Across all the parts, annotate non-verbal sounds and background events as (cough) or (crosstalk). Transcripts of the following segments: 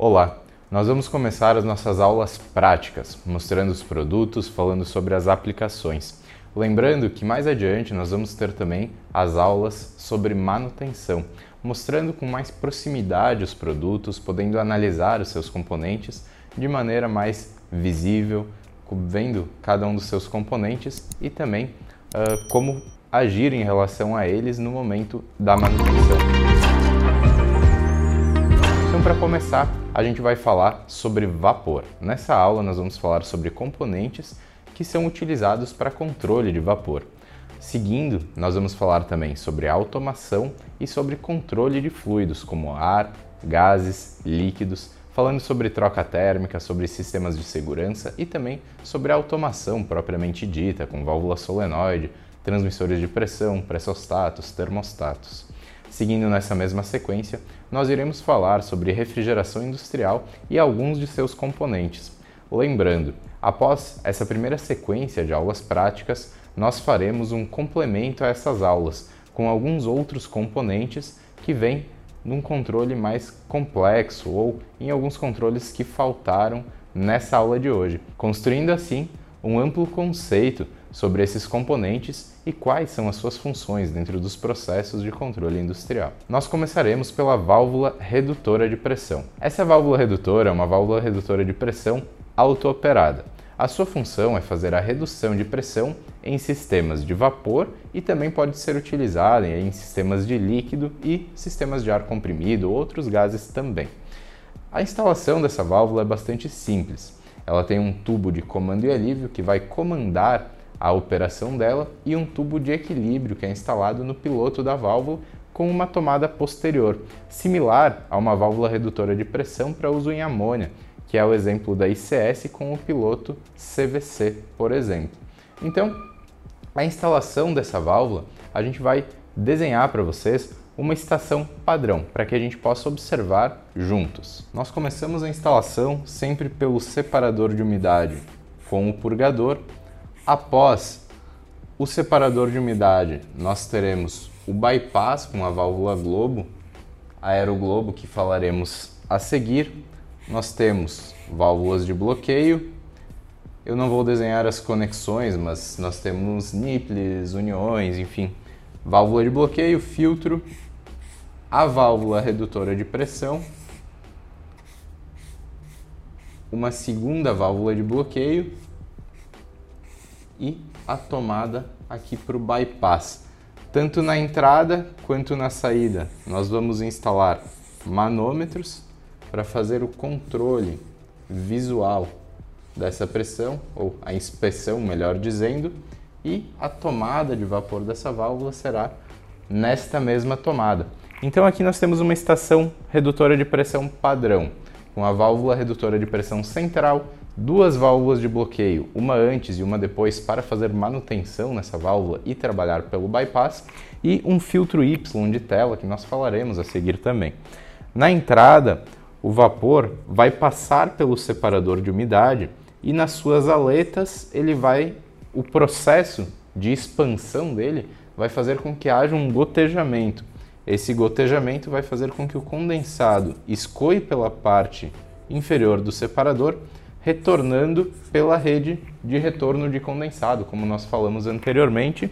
Olá, nós vamos começar as nossas aulas práticas, mostrando os produtos, falando sobre as aplicações. Lembrando que mais adiante nós vamos ter também as aulas sobre manutenção, mostrando com mais proximidade os produtos, podendo analisar os seus componentes de maneira mais visível, vendo cada um dos seus componentes e também uh, como agir em relação a eles no momento da manutenção. Para começar, a gente vai falar sobre vapor. Nessa aula, nós vamos falar sobre componentes que são utilizados para controle de vapor. Seguindo, nós vamos falar também sobre automação e sobre controle de fluidos, como ar, gases, líquidos, falando sobre troca térmica, sobre sistemas de segurança e também sobre automação propriamente dita, com válvula solenoide, transmissores de pressão, pressostatos, termostatos. Seguindo nessa mesma sequência, nós iremos falar sobre refrigeração industrial e alguns de seus componentes. Lembrando, após essa primeira sequência de aulas práticas, nós faremos um complemento a essas aulas com alguns outros componentes que vêm num controle mais complexo ou em alguns controles que faltaram nessa aula de hoje, construindo assim um amplo conceito sobre esses componentes e quais são as suas funções dentro dos processos de controle industrial. Nós começaremos pela válvula redutora de pressão. Essa válvula redutora é uma válvula redutora de pressão auto-operada. A sua função é fazer a redução de pressão em sistemas de vapor e também pode ser utilizada em sistemas de líquido e sistemas de ar comprimido ou outros gases também. A instalação dessa válvula é bastante simples. Ela tem um tubo de comando e alívio que vai comandar a operação dela e um tubo de equilíbrio que é instalado no piloto da válvula com uma tomada posterior, similar a uma válvula redutora de pressão para uso em amônia, que é o exemplo da ICS com o piloto CVC, por exemplo. Então, a instalação dessa válvula, a gente vai desenhar para vocês uma estação padrão para que a gente possa observar juntos. Nós começamos a instalação sempre pelo separador de umidade com o purgador Após o separador de umidade, nós teremos o bypass com a válvula globo, aeroglobo que falaremos a seguir. Nós temos válvulas de bloqueio. Eu não vou desenhar as conexões, mas nós temos nipples, uniões, enfim. Válvula de bloqueio, filtro, a válvula redutora de pressão, uma segunda válvula de bloqueio e a tomada aqui para o bypass. Tanto na entrada quanto na saída, nós vamos instalar manômetros para fazer o controle visual dessa pressão, ou a inspeção, melhor dizendo, e a tomada de vapor dessa válvula será nesta mesma tomada. Então aqui nós temos uma estação redutora de pressão padrão, com a válvula redutora de pressão central duas válvulas de bloqueio, uma antes e uma depois para fazer manutenção nessa válvula e trabalhar pelo bypass, e um filtro Y de tela que nós falaremos a seguir também. Na entrada, o vapor vai passar pelo separador de umidade e nas suas aletas ele vai o processo de expansão dele vai fazer com que haja um gotejamento. Esse gotejamento vai fazer com que o condensado escoe pela parte inferior do separador retornando pela rede de retorno de condensado, como nós falamos anteriormente,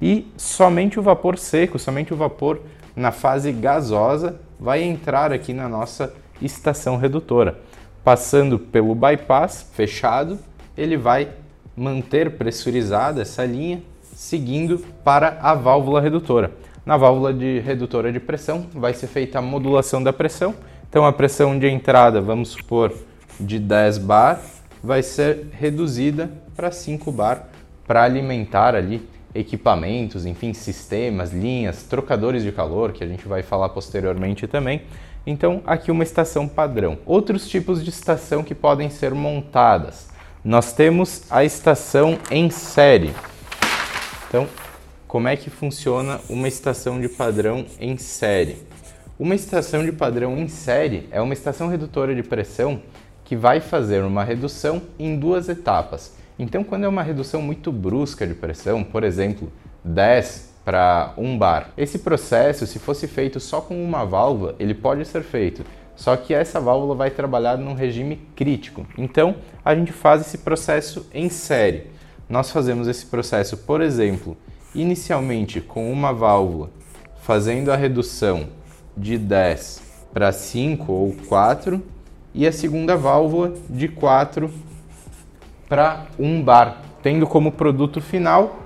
e somente o vapor seco, somente o vapor na fase gasosa vai entrar aqui na nossa estação redutora. Passando pelo bypass fechado, ele vai manter pressurizada essa linha, seguindo para a válvula redutora. Na válvula de redutora de pressão vai ser feita a modulação da pressão. Então a pressão de entrada, vamos supor, de 10 bar vai ser reduzida para 5 bar para alimentar ali equipamentos, enfim, sistemas, linhas, trocadores de calor, que a gente vai falar posteriormente também. Então, aqui uma estação padrão. Outros tipos de estação que podem ser montadas. Nós temos a estação em série. Então, como é que funciona uma estação de padrão em série? Uma estação de padrão em série é uma estação redutora de pressão que vai fazer uma redução em duas etapas. Então, quando é uma redução muito brusca de pressão, por exemplo, 10 para 1 bar, esse processo, se fosse feito só com uma válvula, ele pode ser feito só que essa válvula vai trabalhar num regime crítico. Então, a gente faz esse processo em série. Nós fazemos esse processo, por exemplo, inicialmente com uma válvula, fazendo a redução de 10 para 5 ou 4, e a segunda válvula de 4 para 1 bar, tendo como produto final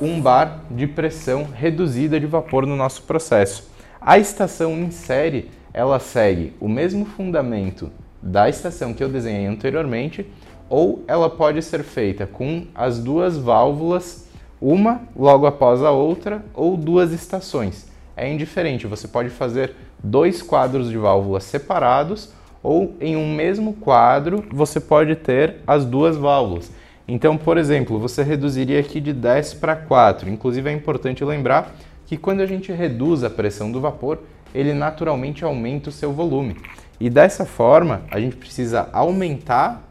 um bar de pressão reduzida de vapor no nosso processo. A estação em série ela segue o mesmo fundamento da estação que eu desenhei anteriormente, ou ela pode ser feita com as duas válvulas, uma logo após a outra, ou duas estações. É indiferente, você pode fazer dois quadros de válvulas separados, ou em um mesmo quadro você pode ter as duas válvulas. Então, por exemplo, você reduziria aqui de 10 para 4. Inclusive é importante lembrar que quando a gente reduz a pressão do vapor, ele naturalmente aumenta o seu volume. E dessa forma, a gente precisa aumentar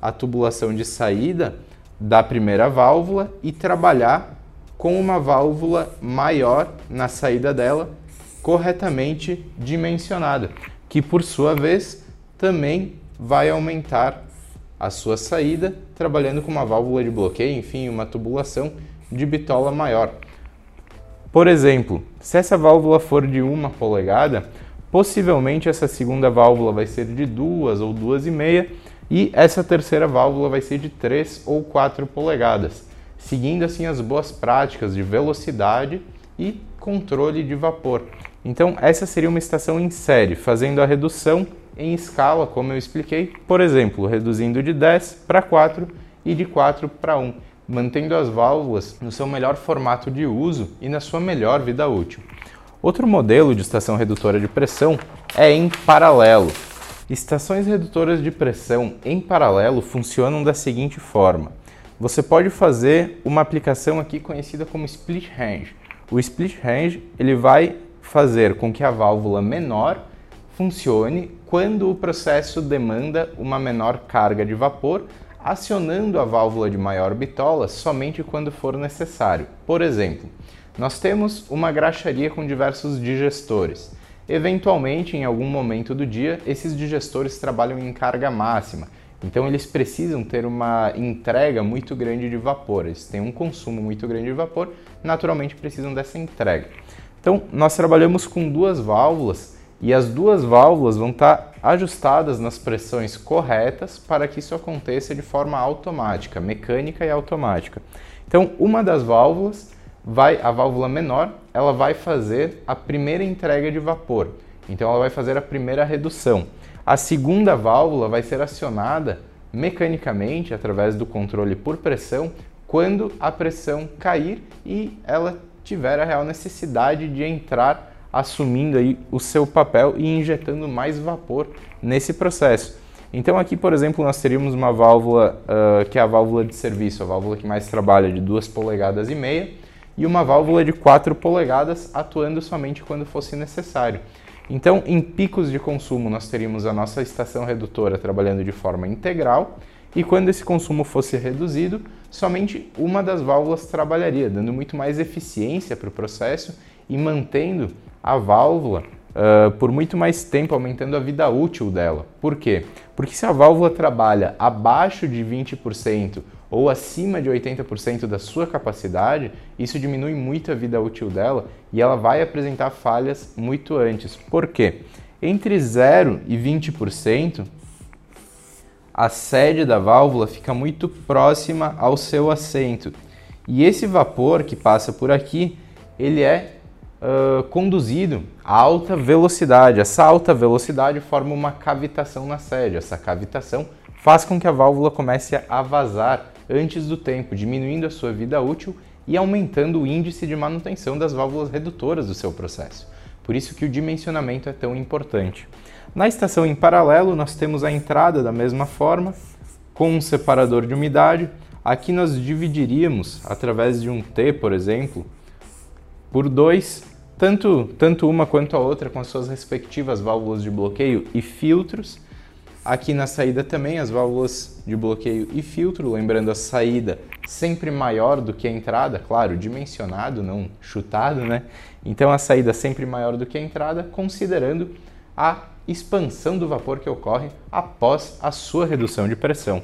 a tubulação de saída da primeira válvula e trabalhar com uma válvula maior na saída dela, corretamente dimensionada, que por sua vez também vai aumentar a sua saída, trabalhando com uma válvula de bloqueio, enfim, uma tubulação de bitola maior. Por exemplo, se essa válvula for de uma polegada, possivelmente essa segunda válvula vai ser de duas ou duas e meia e essa terceira válvula vai ser de 3 ou 4 polegadas, seguindo assim as boas práticas de velocidade e controle de vapor. Então, essa seria uma estação em série, fazendo a redução em escala, como eu expliquei, por exemplo, reduzindo de 10 para 4 e de 4 para 1 mantendo as válvulas no seu melhor formato de uso e na sua melhor vida útil. Outro modelo de estação redutora de pressão é em paralelo. Estações redutoras de pressão em paralelo funcionam da seguinte forma: você pode fazer uma aplicação aqui conhecida como split range. O split range ele vai fazer com que a válvula menor funcione quando o processo demanda uma menor carga de vapor acionando a válvula de maior bitola somente quando for necessário. Por exemplo, nós temos uma graxaria com diversos digestores. Eventualmente, em algum momento do dia, esses digestores trabalham em carga máxima, então eles precisam ter uma entrega muito grande de vapor, eles têm um consumo muito grande de vapor, naturalmente precisam dessa entrega. Então, nós trabalhamos com duas válvulas e as duas válvulas vão estar ajustadas nas pressões corretas para que isso aconteça de forma automática, mecânica e automática. Então, uma das válvulas vai, a válvula menor, ela vai fazer a primeira entrega de vapor. Então, ela vai fazer a primeira redução. A segunda válvula vai ser acionada mecanicamente através do controle por pressão quando a pressão cair e ela tiver a real necessidade de entrar assumindo aí o seu papel e injetando mais vapor nesse processo. Então aqui, por exemplo, nós teríamos uma válvula uh, que é a válvula de serviço, a válvula que mais trabalha de 2 polegadas e meia, e uma válvula de 4 polegadas atuando somente quando fosse necessário. Então, em picos de consumo, nós teríamos a nossa estação redutora trabalhando de forma integral, e quando esse consumo fosse reduzido, somente uma das válvulas trabalharia, dando muito mais eficiência para o processo e mantendo a válvula uh, por muito mais tempo, aumentando a vida útil dela. Por quê? Porque se a válvula trabalha abaixo de 20% ou acima de 80% da sua capacidade, isso diminui muito a vida útil dela e ela vai apresentar falhas muito antes. Por quê? Entre 0 e 20%, a sede da válvula fica muito próxima ao seu assento. E esse vapor que passa por aqui, ele é uh, conduzido a alta velocidade. Essa alta velocidade forma uma cavitação na sede. Essa cavitação faz com que a válvula comece a vazar antes do tempo, diminuindo a sua vida útil e aumentando o índice de manutenção das válvulas redutoras do seu processo. Por isso que o dimensionamento é tão importante. Na estação em paralelo, nós temos a entrada da mesma forma, com um separador de umidade. Aqui nós dividiríamos, através de um T, por exemplo, por dois, tanto, tanto uma quanto a outra com as suas respectivas válvulas de bloqueio e filtros. Aqui na saída também as válvulas de bloqueio e filtro, lembrando a saída sempre maior do que a entrada, claro, dimensionado, não chutado, né? Então a saída sempre maior do que a entrada, considerando a expansão do vapor que ocorre após a sua redução de pressão.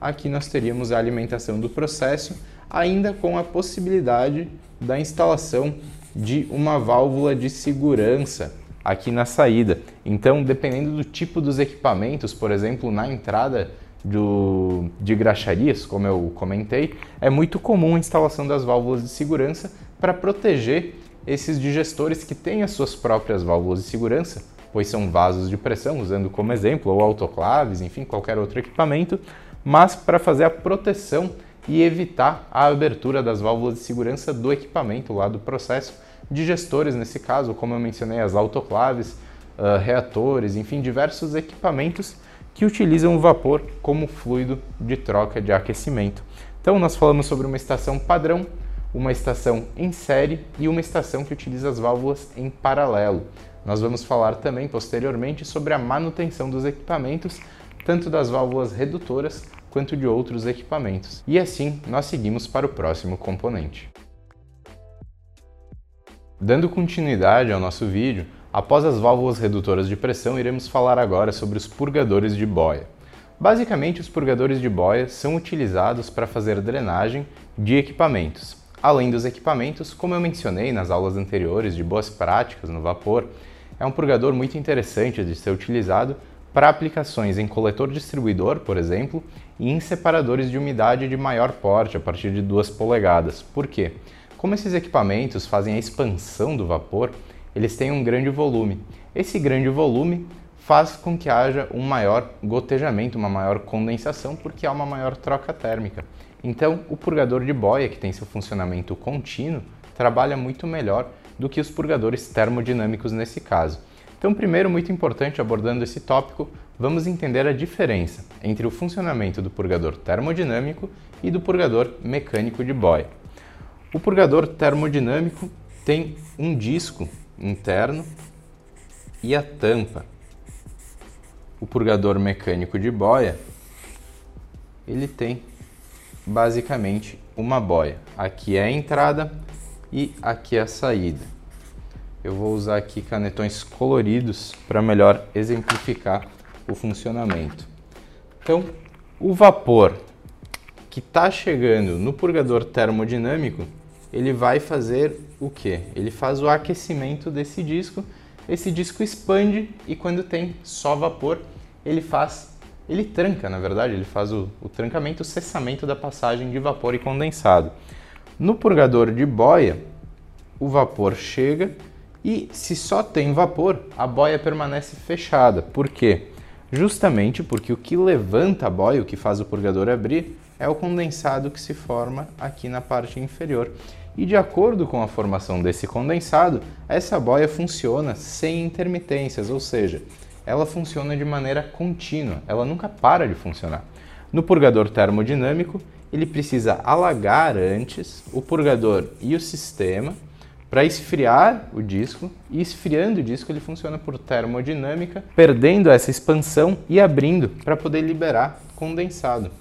Aqui nós teríamos a alimentação do processo, ainda com a possibilidade da instalação de uma válvula de segurança aqui na saída. Então, dependendo do tipo dos equipamentos, por exemplo, na entrada do, de graxarias, como eu comentei, é muito comum a instalação das válvulas de segurança para proteger esses digestores que têm as suas próprias válvulas de segurança, pois são vasos de pressão, usando como exemplo, ou autoclaves, enfim, qualquer outro equipamento, mas para fazer a proteção e evitar a abertura das válvulas de segurança do equipamento lá do processo, digestores nesse caso, como eu mencionei, as autoclaves, uh, reatores, enfim, diversos equipamentos que utilizam o vapor como fluido de troca de aquecimento. Então, nós falamos sobre uma estação padrão, uma estação em série e uma estação que utiliza as válvulas em paralelo. Nós vamos falar também posteriormente sobre a manutenção dos equipamentos, tanto das válvulas redutoras quanto de outros equipamentos. E assim, nós seguimos para o próximo componente. Dando continuidade ao nosso vídeo, após as válvulas redutoras de pressão, iremos falar agora sobre os purgadores de boia. Basicamente, os purgadores de boia são utilizados para fazer drenagem de equipamentos. Além dos equipamentos, como eu mencionei nas aulas anteriores de boas práticas no vapor, é um purgador muito interessante de ser utilizado para aplicações em coletor distribuidor, por exemplo, e em separadores de umidade de maior porte, a partir de 2 polegadas. Por quê? Como esses equipamentos fazem a expansão do vapor, eles têm um grande volume. Esse grande volume faz com que haja um maior gotejamento, uma maior condensação, porque há uma maior troca térmica. Então, o purgador de boia, que tem seu funcionamento contínuo, trabalha muito melhor do que os purgadores termodinâmicos nesse caso. Então, primeiro, muito importante abordando esse tópico, vamos entender a diferença entre o funcionamento do purgador termodinâmico e do purgador mecânico de boia. O purgador termodinâmico tem um disco interno e a tampa. O purgador mecânico de boia, ele tem basicamente uma boia. Aqui é a entrada e aqui é a saída. Eu vou usar aqui canetões coloridos para melhor exemplificar o funcionamento. Então, o vapor que está chegando no purgador termodinâmico ele vai fazer o que? Ele faz o aquecimento desse disco, esse disco expande e quando tem só vapor, ele faz, ele tranca, na verdade, ele faz o, o trancamento, o cessamento da passagem de vapor e condensado. No purgador de boia, o vapor chega e se só tem vapor, a boia permanece fechada. Por quê? Justamente porque o que levanta a boia, o que faz o purgador abrir, é o condensado que se forma aqui na parte inferior. E de acordo com a formação desse condensado, essa boia funciona sem intermitências, ou seja, ela funciona de maneira contínua, ela nunca para de funcionar. No purgador termodinâmico, ele precisa alagar antes o purgador e o sistema para esfriar o disco, e esfriando o disco ele funciona por termodinâmica, perdendo essa expansão e abrindo para poder liberar condensado.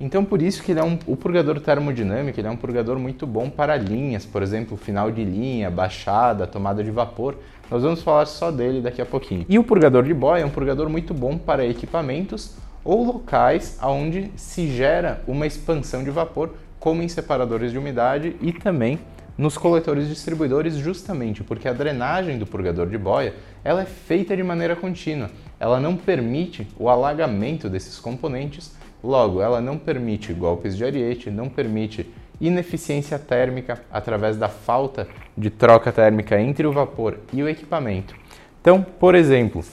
Então por isso que ele é um, o purgador termodinâmico, ele é um purgador muito bom para linhas, por exemplo, final de linha, baixada, tomada de vapor. Nós vamos falar só dele daqui a pouquinho. E o purgador de boia é um purgador muito bom para equipamentos ou locais onde se gera uma expansão de vapor, como em separadores de umidade e também nos coletores distribuidores, justamente porque a drenagem do purgador de boia ela é feita de maneira contínua. Ela não permite o alagamento desses componentes Logo, ela não permite golpes de ariete, não permite ineficiência térmica através da falta de troca térmica entre o vapor e o equipamento. Então, por exemplo,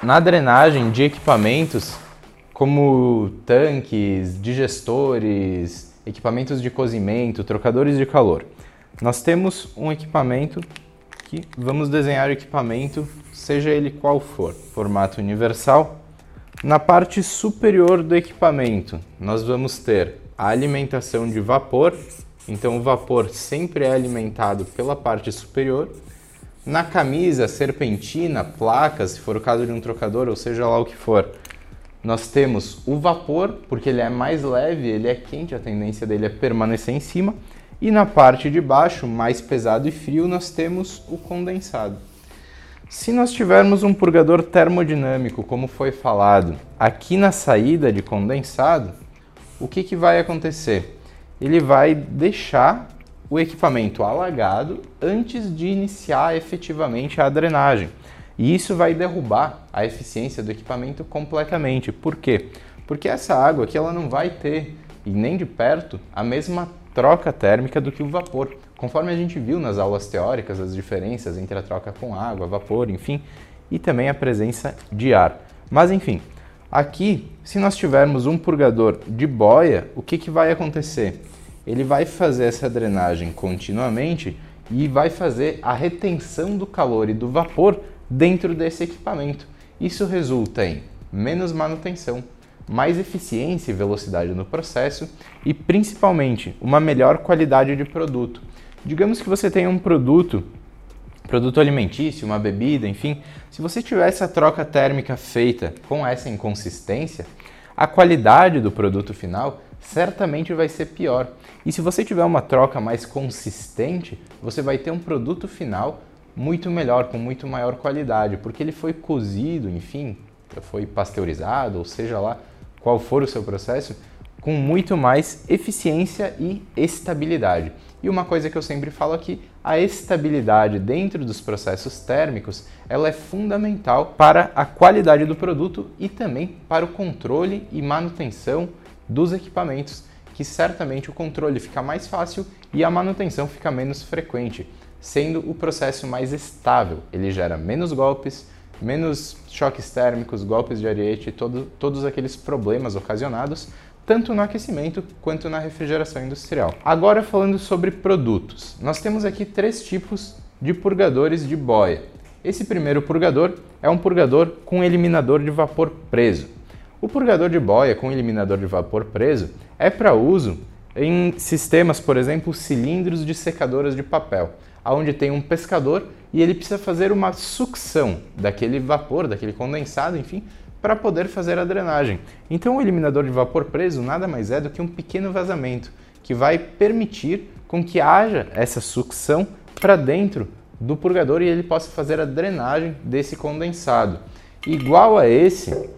na drenagem de equipamentos como tanques, digestores, equipamentos de cozimento, trocadores de calor, nós temos um equipamento que vamos desenhar o equipamento, seja ele qual for, formato universal na parte superior do equipamento, nós vamos ter a alimentação de vapor, então o vapor sempre é alimentado pela parte superior. Na camisa, serpentina, placas, se for o caso de um trocador, ou seja lá o que for, nós temos o vapor, porque ele é mais leve, ele é quente, a tendência dele é permanecer em cima. E na parte de baixo, mais pesado e frio, nós temos o condensado. Se nós tivermos um purgador termodinâmico, como foi falado, aqui na saída de condensado, o que, que vai acontecer? Ele vai deixar o equipamento alagado antes de iniciar efetivamente a drenagem. E isso vai derrubar a eficiência do equipamento completamente. Por quê? Porque essa água aqui ela não vai ter, e nem de perto, a mesma troca térmica do que o vapor. Conforme a gente viu nas aulas teóricas, as diferenças entre a troca com água, vapor, enfim, e também a presença de ar. Mas enfim, aqui, se nós tivermos um purgador de boia, o que, que vai acontecer? ele vai fazer essa drenagem continuamente e vai fazer a retenção do calor e do vapor dentro desse equipamento. Isso resulta em menos manutenção, mais eficiência e velocidade no processo e principalmente uma melhor qualidade de produto. Digamos que você tenha um produto, produto alimentício, uma bebida, enfim, se você tiver essa troca térmica feita com essa inconsistência, a qualidade do produto final certamente vai ser pior. E se você tiver uma troca mais consistente, você vai ter um produto final muito melhor, com muito maior qualidade, porque ele foi cozido, enfim, foi pasteurizado, ou seja lá qual for o seu processo, com muito mais eficiência e estabilidade. E uma coisa que eu sempre falo aqui, a estabilidade dentro dos processos térmicos, ela é fundamental para a qualidade do produto e também para o controle e manutenção dos equipamentos, que certamente o controle fica mais fácil e a manutenção fica menos frequente, sendo o processo mais estável. Ele gera menos golpes, menos choques térmicos, golpes de ariete, todo, todos aqueles problemas ocasionados tanto no aquecimento quanto na refrigeração industrial. Agora falando sobre produtos, nós temos aqui três tipos de purgadores de boia. Esse primeiro purgador é um purgador com eliminador de vapor preso. O purgador de boia com eliminador de vapor preso é para uso em sistemas, por exemplo, cilindros de secadoras de papel, onde tem um pescador e ele precisa fazer uma sucção daquele vapor, daquele condensado, enfim, para poder fazer a drenagem. Então, o eliminador de vapor preso nada mais é do que um pequeno vazamento que vai permitir com que haja essa sucção para dentro do purgador e ele possa fazer a drenagem desse condensado. Igual a esse,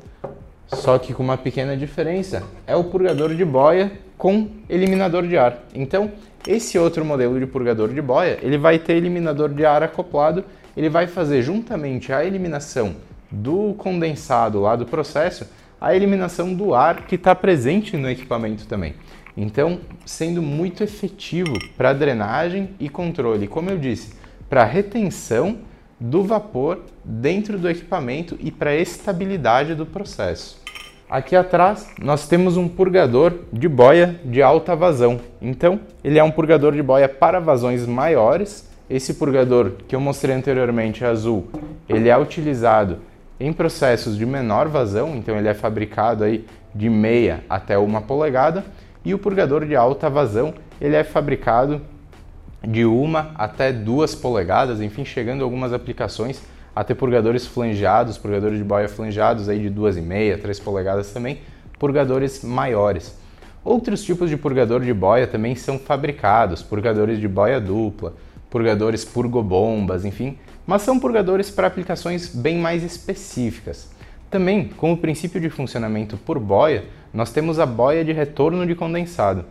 só que com uma pequena diferença, é o purgador de boia com eliminador de ar. Então, esse outro modelo de purgador de boia, ele vai ter eliminador de ar acoplado, ele vai fazer juntamente a eliminação do condensado lá do processo, a eliminação do ar que está presente no equipamento também. Então, sendo muito efetivo para drenagem e controle, como eu disse, para retenção do vapor dentro do equipamento e para estabilidade do processo. Aqui atrás nós temos um purgador de boia de alta vazão. Então, ele é um purgador de boia para vazões maiores. Esse purgador que eu mostrei anteriormente, azul, ele é utilizado em processos de menor vazão, então ele é fabricado aí de meia até uma polegada, e o purgador de alta vazão, ele é fabricado de uma até duas polegadas, enfim, chegando a algumas aplicações a ter purgadores flangeados, purgadores de boia flangeados aí de 2,5, 3 polegadas também, purgadores maiores. Outros tipos de purgador de boia também são fabricados, purgadores de boia dupla, purgadores purgobombas, enfim, mas são purgadores para aplicações bem mais específicas. Também, como princípio de funcionamento por boia, nós temos a boia de retorno de condensado.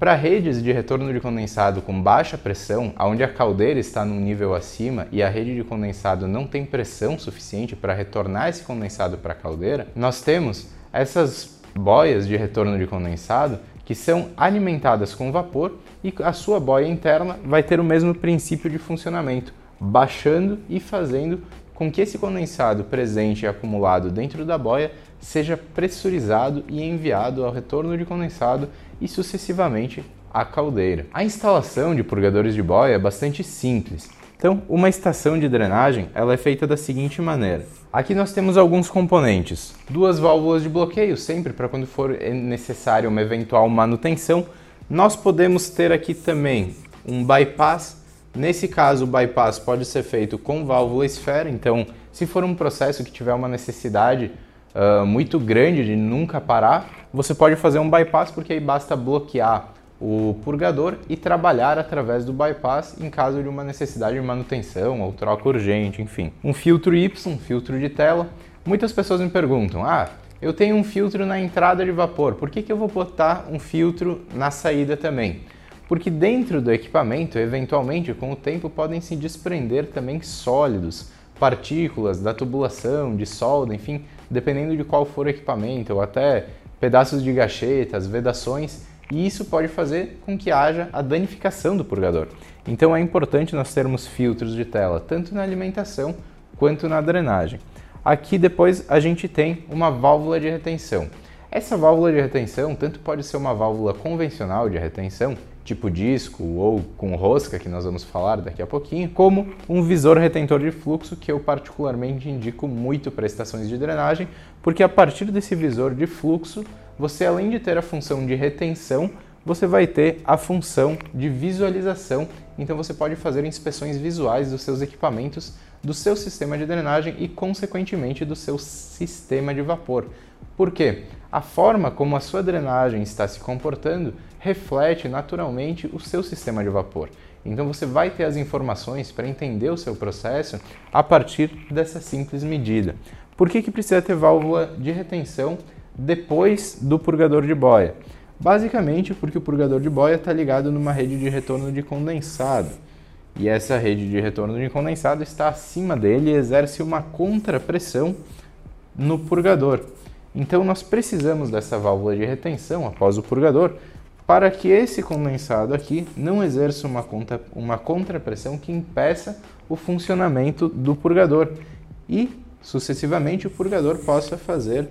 Para redes de retorno de condensado com baixa pressão, onde a caldeira está num nível acima e a rede de condensado não tem pressão suficiente para retornar esse condensado para a caldeira, nós temos essas boias de retorno de condensado que são alimentadas com vapor e a sua boia interna vai ter o mesmo princípio de funcionamento, baixando e fazendo com que esse condensado presente e acumulado dentro da boia seja pressurizado e enviado ao retorno de condensado e sucessivamente à caldeira. A instalação de purgadores de boia é bastante simples. Então, uma estação de drenagem ela é feita da seguinte maneira. Aqui nós temos alguns componentes. Duas válvulas de bloqueio, sempre para quando for necessário uma eventual manutenção. Nós podemos ter aqui também um bypass. Nesse caso, o bypass pode ser feito com válvula esfera. Então, se for um processo que tiver uma necessidade uh, muito grande de nunca parar, você pode fazer um bypass porque aí basta bloquear o purgador e trabalhar através do bypass em caso de uma necessidade de manutenção ou troca urgente, enfim. Um filtro Y, um filtro de tela. Muitas pessoas me perguntam: ah, eu tenho um filtro na entrada de vapor, por que, que eu vou botar um filtro na saída também? Porque dentro do equipamento, eventualmente, com o tempo, podem se desprender também sólidos, partículas da tubulação, de solda, enfim, dependendo de qual for o equipamento, ou até pedaços de gachetas, vedações, e isso pode fazer com que haja a danificação do purgador. Então é importante nós termos filtros de tela, tanto na alimentação quanto na drenagem. Aqui depois a gente tem uma válvula de retenção. Essa válvula de retenção tanto pode ser uma válvula convencional de retenção, tipo disco ou com rosca, que nós vamos falar daqui a pouquinho, como um visor retentor de fluxo, que eu particularmente indico muito para estações de drenagem, porque a partir desse visor de fluxo, você além de ter a função de retenção, você vai ter a função de visualização, então você pode fazer inspeções visuais dos seus equipamentos, do seu sistema de drenagem e, consequentemente, do seu sistema de vapor. Por quê? A forma como a sua drenagem está se comportando reflete naturalmente o seu sistema de vapor. Então você vai ter as informações para entender o seu processo a partir dessa simples medida. Por que, que precisa ter válvula de retenção depois do purgador de boia? Basicamente porque o purgador de boia está ligado numa rede de retorno de condensado. E essa rede de retorno de condensado está acima dele e exerce uma contrapressão no purgador. Então nós precisamos dessa válvula de retenção após o purgador para que esse condensado aqui não exerça uma, contra, uma contrapressão que impeça o funcionamento do purgador e, sucessivamente, o purgador possa fazer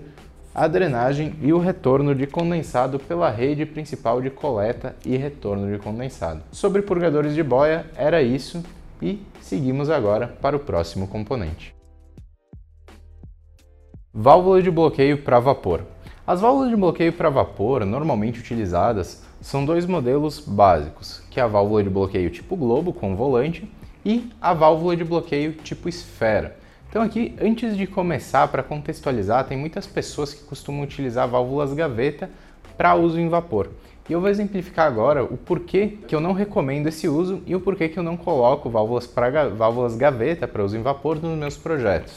a drenagem e o retorno de condensado pela rede principal de coleta e retorno de condensado. Sobre purgadores de boia, era isso e seguimos agora para o próximo componente. Válvula de bloqueio para vapor. As válvulas de bloqueio para vapor, normalmente utilizadas, são dois modelos básicos, que é a válvula de bloqueio tipo globo com volante e a válvula de bloqueio tipo esfera. Então aqui, antes de começar, para contextualizar, tem muitas pessoas que costumam utilizar válvulas gaveta para uso em vapor. E eu vou exemplificar agora o porquê que eu não recomendo esse uso e o porquê que eu não coloco válvulas, pra, válvulas gaveta para uso em vapor nos meus projetos.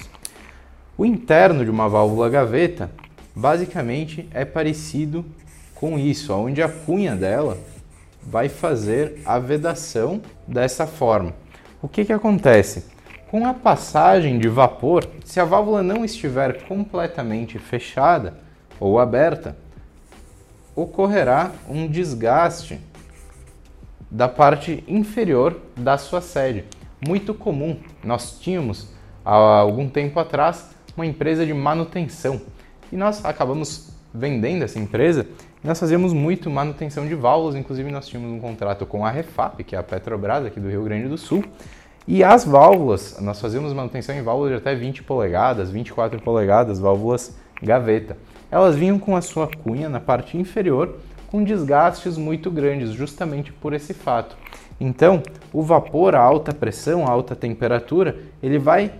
O interno de uma válvula gaveta basicamente é parecido com isso, onde a cunha dela vai fazer a vedação dessa forma. O que, que acontece? Com a passagem de vapor, se a válvula não estiver completamente fechada ou aberta, ocorrerá um desgaste da parte inferior da sua sede. Muito comum. Nós tínhamos há algum tempo atrás uma empresa de manutenção e nós acabamos vendendo essa empresa nós fazíamos muito manutenção de válvulas, inclusive nós tínhamos um contrato com a Refap, que é a Petrobras aqui do Rio Grande do Sul, e as válvulas, nós fazíamos manutenção em válvulas de até 20 polegadas, 24 polegadas, válvulas gaveta. Elas vinham com a sua cunha na parte inferior com desgastes muito grandes, justamente por esse fato. Então, o vapor a alta pressão, a alta temperatura, ele vai,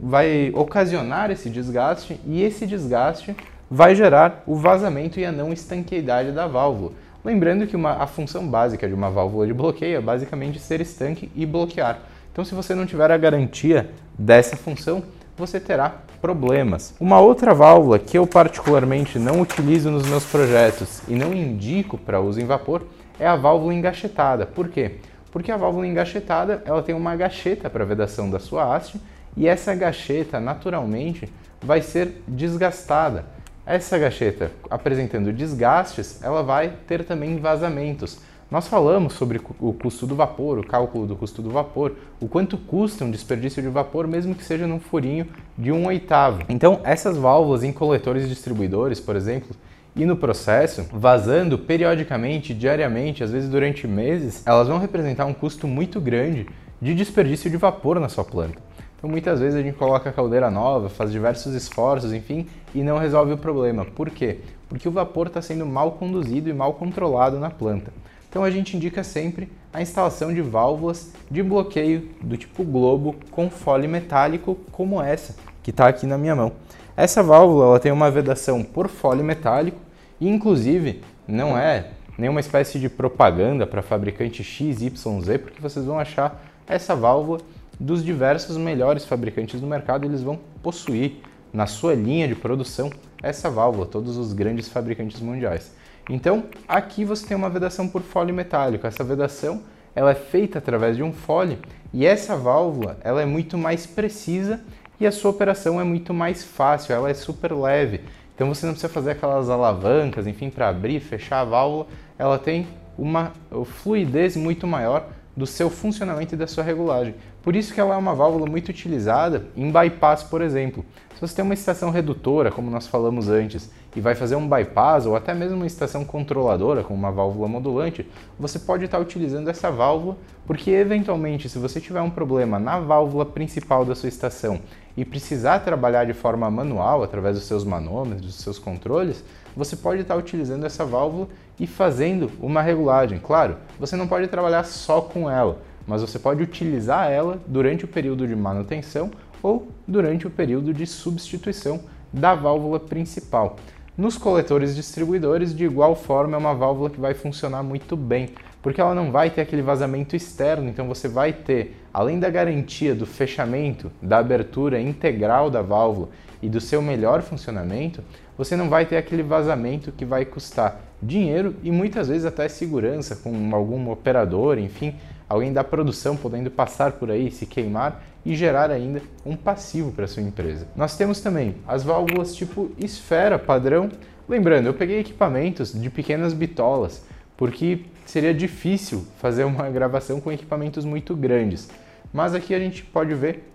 vai ocasionar esse desgaste e esse desgaste vai gerar o vazamento e a não estanqueidade da válvula. Lembrando que uma, a função básica de uma válvula de bloqueio é basicamente ser estanque e bloquear. Então, se você não tiver a garantia dessa função, você terá problemas. Uma outra válvula que eu particularmente não utilizo nos meus projetos e não indico para uso em vapor é a válvula engachetada. Por quê? Porque a válvula engachetada ela tem uma gacheta para vedação da sua haste e essa gacheta naturalmente vai ser desgastada. Essa gacheta apresentando desgastes, ela vai ter também vazamentos. Nós falamos sobre o custo do vapor, o cálculo do custo do vapor, o quanto custa um desperdício de vapor, mesmo que seja num furinho de um oitavo. Então, essas válvulas em coletores distribuidores, por exemplo, e no processo, vazando periodicamente, diariamente, às vezes durante meses, elas vão representar um custo muito grande de desperdício de vapor na sua planta. Então muitas vezes a gente coloca a caldeira nova, faz diversos esforços, enfim, e não resolve o problema. Por quê? Porque o vapor está sendo mal conduzido e mal controlado na planta. Então a gente indica sempre a instalação de válvulas de bloqueio do tipo globo com fole metálico como essa que está aqui na minha mão. Essa válvula ela tem uma vedação por fole metálico e inclusive não é nenhuma espécie de propaganda para fabricante XYZ, porque vocês vão achar essa válvula dos diversos melhores fabricantes do mercado, eles vão possuir na sua linha de produção essa válvula, todos os grandes fabricantes mundiais. Então, aqui você tem uma vedação por fole metálico. Essa vedação ela é feita através de um fole e essa válvula ela é muito mais precisa e a sua operação é muito mais fácil, ela é super leve. Então você não precisa fazer aquelas alavancas, enfim, para abrir e fechar a válvula. Ela tem uma fluidez muito maior do seu funcionamento e da sua regulagem. Por isso que ela é uma válvula muito utilizada em bypass, por exemplo. Se você tem uma estação redutora, como nós falamos antes, e vai fazer um bypass ou até mesmo uma estação controladora com uma válvula modulante, você pode estar utilizando essa válvula porque eventualmente se você tiver um problema na válvula principal da sua estação e precisar trabalhar de forma manual através dos seus manômetros, dos seus controles, você pode estar utilizando essa válvula e fazendo uma regulagem. Claro, você não pode trabalhar só com ela, mas você pode utilizar ela durante o período de manutenção ou durante o período de substituição da válvula principal. Nos coletores distribuidores, de igual forma, é uma válvula que vai funcionar muito bem, porque ela não vai ter aquele vazamento externo, então você vai ter, além da garantia do fechamento, da abertura integral da válvula e do seu melhor funcionamento, você não vai ter aquele vazamento que vai custar dinheiro e muitas vezes até segurança com algum operador, enfim, alguém da produção podendo passar por aí, se queimar e gerar ainda um passivo para sua empresa. Nós temos também as válvulas tipo esfera padrão. Lembrando, eu peguei equipamentos de pequenas bitolas, porque seria difícil fazer uma (laughs) gravação com equipamentos muito grandes. Mas aqui a gente pode ver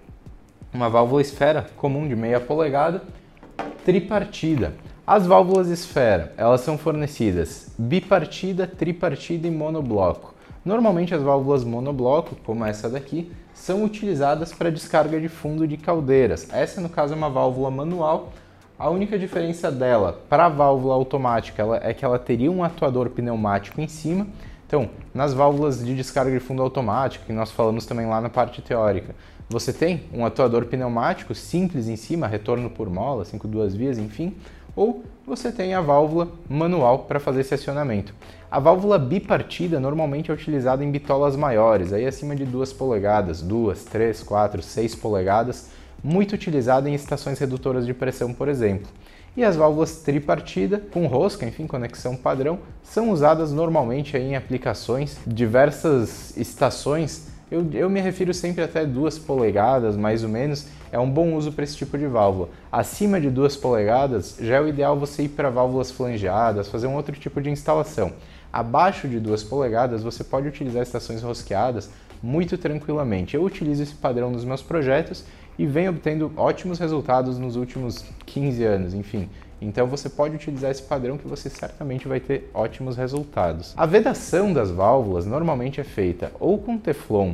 uma válvula esfera comum de meia polegada, tripartida. As válvulas esfera, elas são fornecidas bipartida, tripartida e monobloco. Normalmente as válvulas monobloco, como essa daqui, são utilizadas para descarga de fundo de caldeiras. Essa, no caso, é uma válvula manual. A única diferença dela para a válvula automática ela, é que ela teria um atuador pneumático em cima. Então, nas válvulas de descarga de fundo automático, que nós falamos também lá na parte teórica, você tem um atuador pneumático simples em cima, retorno por mola, 5 duas vias, enfim, ou você tem a válvula manual para fazer esse acionamento. A válvula bipartida normalmente é utilizada em bitolas maiores, aí acima de 2 polegadas, 2, 3, 4, 6 polegadas, muito utilizada em estações redutoras de pressão, por exemplo. E as válvulas tripartida, com rosca, enfim, conexão padrão, são usadas normalmente em aplicações, diversas estações eu, eu me refiro sempre até 2 polegadas, mais ou menos, é um bom uso para esse tipo de válvula. Acima de 2 polegadas, já é o ideal você ir para válvulas flangeadas, fazer um outro tipo de instalação. Abaixo de 2 polegadas, você pode utilizar estações rosqueadas muito tranquilamente. Eu utilizo esse padrão nos meus projetos e venho obtendo ótimos resultados nos últimos 15 anos, enfim. Então você pode utilizar esse padrão que você certamente vai ter ótimos resultados. A vedação das válvulas normalmente é feita ou com teflon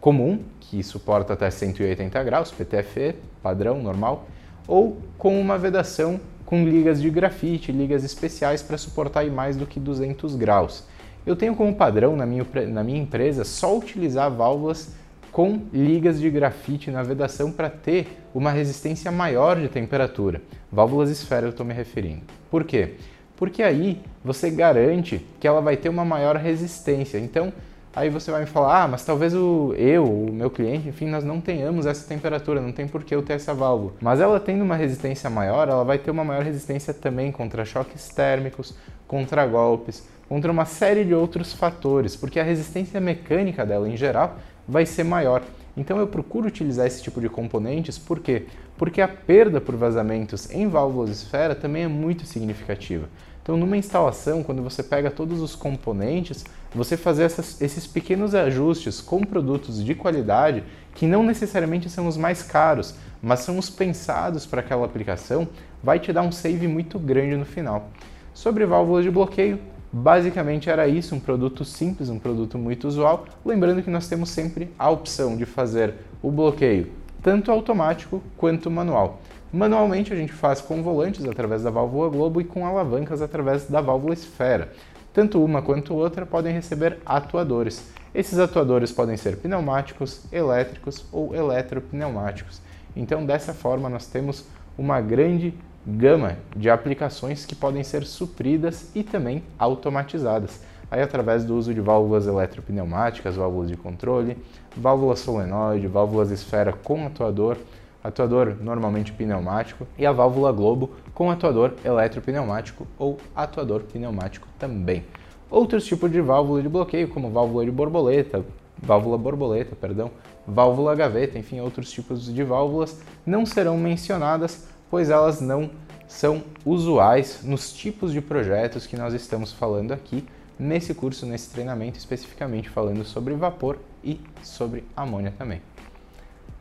comum, que suporta até 180 graus, PTFE, padrão, normal, ou com uma vedação com ligas de grafite, ligas especiais para suportar mais do que 200 graus. Eu tenho como padrão na minha, na minha empresa só utilizar válvulas com ligas de grafite na vedação para ter uma resistência maior de temperatura. Válvulas esfera eu estou me referindo. Por quê? Porque aí você garante que ela vai ter uma maior resistência. Então, aí você vai me falar, ah, mas talvez o, eu, o meu cliente, enfim, nós não tenhamos essa temperatura, não tem por que eu ter essa válvula. Mas ela tendo uma resistência maior, ela vai ter uma maior resistência também contra choques térmicos, contra golpes, contra uma série de outros fatores, porque a resistência mecânica dela em geral vai ser maior. Então eu procuro utilizar esse tipo de componentes, por quê? Porque a perda por vazamentos em válvulas esfera também é muito significativa. Então, numa instalação, quando você pega todos os componentes, você fazer essas, esses pequenos ajustes com produtos de qualidade, que não necessariamente são os mais caros, mas são os pensados para aquela aplicação, vai te dar um save muito grande no final. Sobre válvulas de bloqueio, Basicamente era isso, um produto simples, um produto muito usual. Lembrando que nós temos sempre a opção de fazer o bloqueio tanto automático quanto manual. Manualmente a gente faz com volantes através da válvula globo e com alavancas através da válvula esfera. Tanto uma quanto outra podem receber atuadores. Esses atuadores podem ser pneumáticos, elétricos ou eletropneumáticos. Então, dessa forma, nós temos uma grande gama de aplicações que podem ser supridas e também automatizadas, aí através do uso de válvulas eletropneumáticas, válvulas de controle, válvula solenoide, válvulas esfera com atuador, atuador normalmente pneumático e a válvula globo com atuador eletropneumático ou atuador pneumático também. Outros tipos de válvula de bloqueio, como válvula de borboleta, válvula borboleta, perdão, válvula gaveta, enfim, outros tipos de válvulas não serão mencionadas, pois elas não são usuais nos tipos de projetos que nós estamos falando aqui nesse curso, nesse treinamento, especificamente falando sobre vapor e sobre amônia também.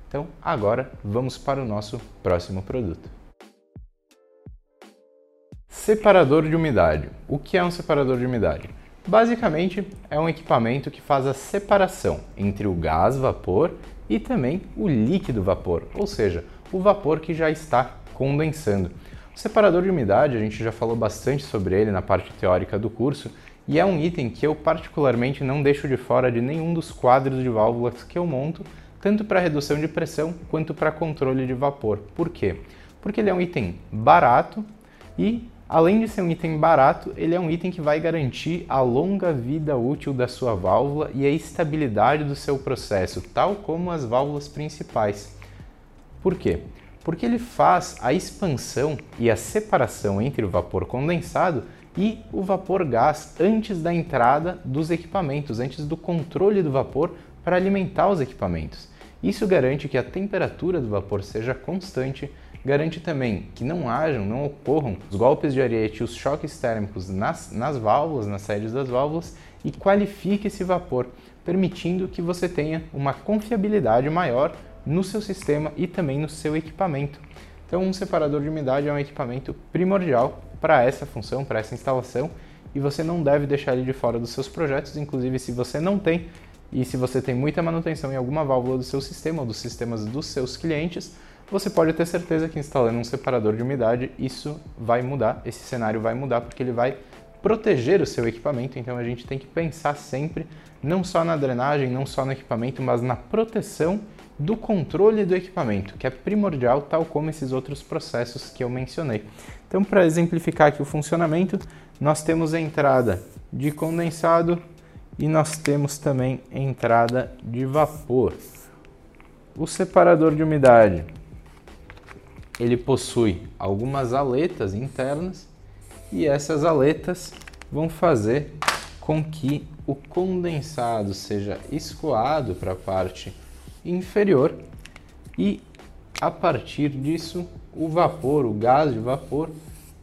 Então, agora vamos para o nosso próximo produto. Separador de umidade. O que é um separador de umidade? Basicamente, é um equipamento que faz a separação entre o gás vapor e também o líquido vapor, ou seja, o vapor que já está condensando. O separador de umidade, a gente já falou bastante sobre ele na parte teórica do curso, e é um item que eu particularmente não deixo de fora de nenhum dos quadros de válvulas que eu monto, tanto para redução de pressão quanto para controle de vapor. Por quê? Porque ele é um item barato e Além de ser um item barato, ele é um item que vai garantir a longa vida útil da sua válvula e a estabilidade do seu processo, tal como as válvulas principais. Por quê? Porque ele faz a expansão e a separação entre o vapor condensado e o vapor gás antes da entrada dos equipamentos, antes do controle do vapor para alimentar os equipamentos. Isso garante que a temperatura do vapor seja constante garante também que não hajam, não ocorram os golpes de ariete e os choques térmicos nas, nas válvulas, nas sedes das válvulas e qualifique esse vapor, permitindo que você tenha uma confiabilidade maior no seu sistema e também no seu equipamento. Então, um separador de umidade é um equipamento primordial para essa função, para essa instalação, e você não deve deixar ele de fora dos seus projetos, inclusive se você não tem e se você tem muita manutenção em alguma válvula do seu sistema ou dos sistemas dos seus clientes, você pode ter certeza que instalando um separador de umidade, isso vai mudar, esse cenário vai mudar porque ele vai proteger o seu equipamento, então a gente tem que pensar sempre não só na drenagem, não só no equipamento, mas na proteção do controle do equipamento, que é primordial, tal como esses outros processos que eu mencionei. Então, para exemplificar aqui o funcionamento, nós temos a entrada de condensado e nós temos também entrada de vapor. O separador de umidade ele possui algumas aletas internas e essas aletas vão fazer com que o condensado seja escoado para a parte inferior e a partir disso o vapor, o gás de vapor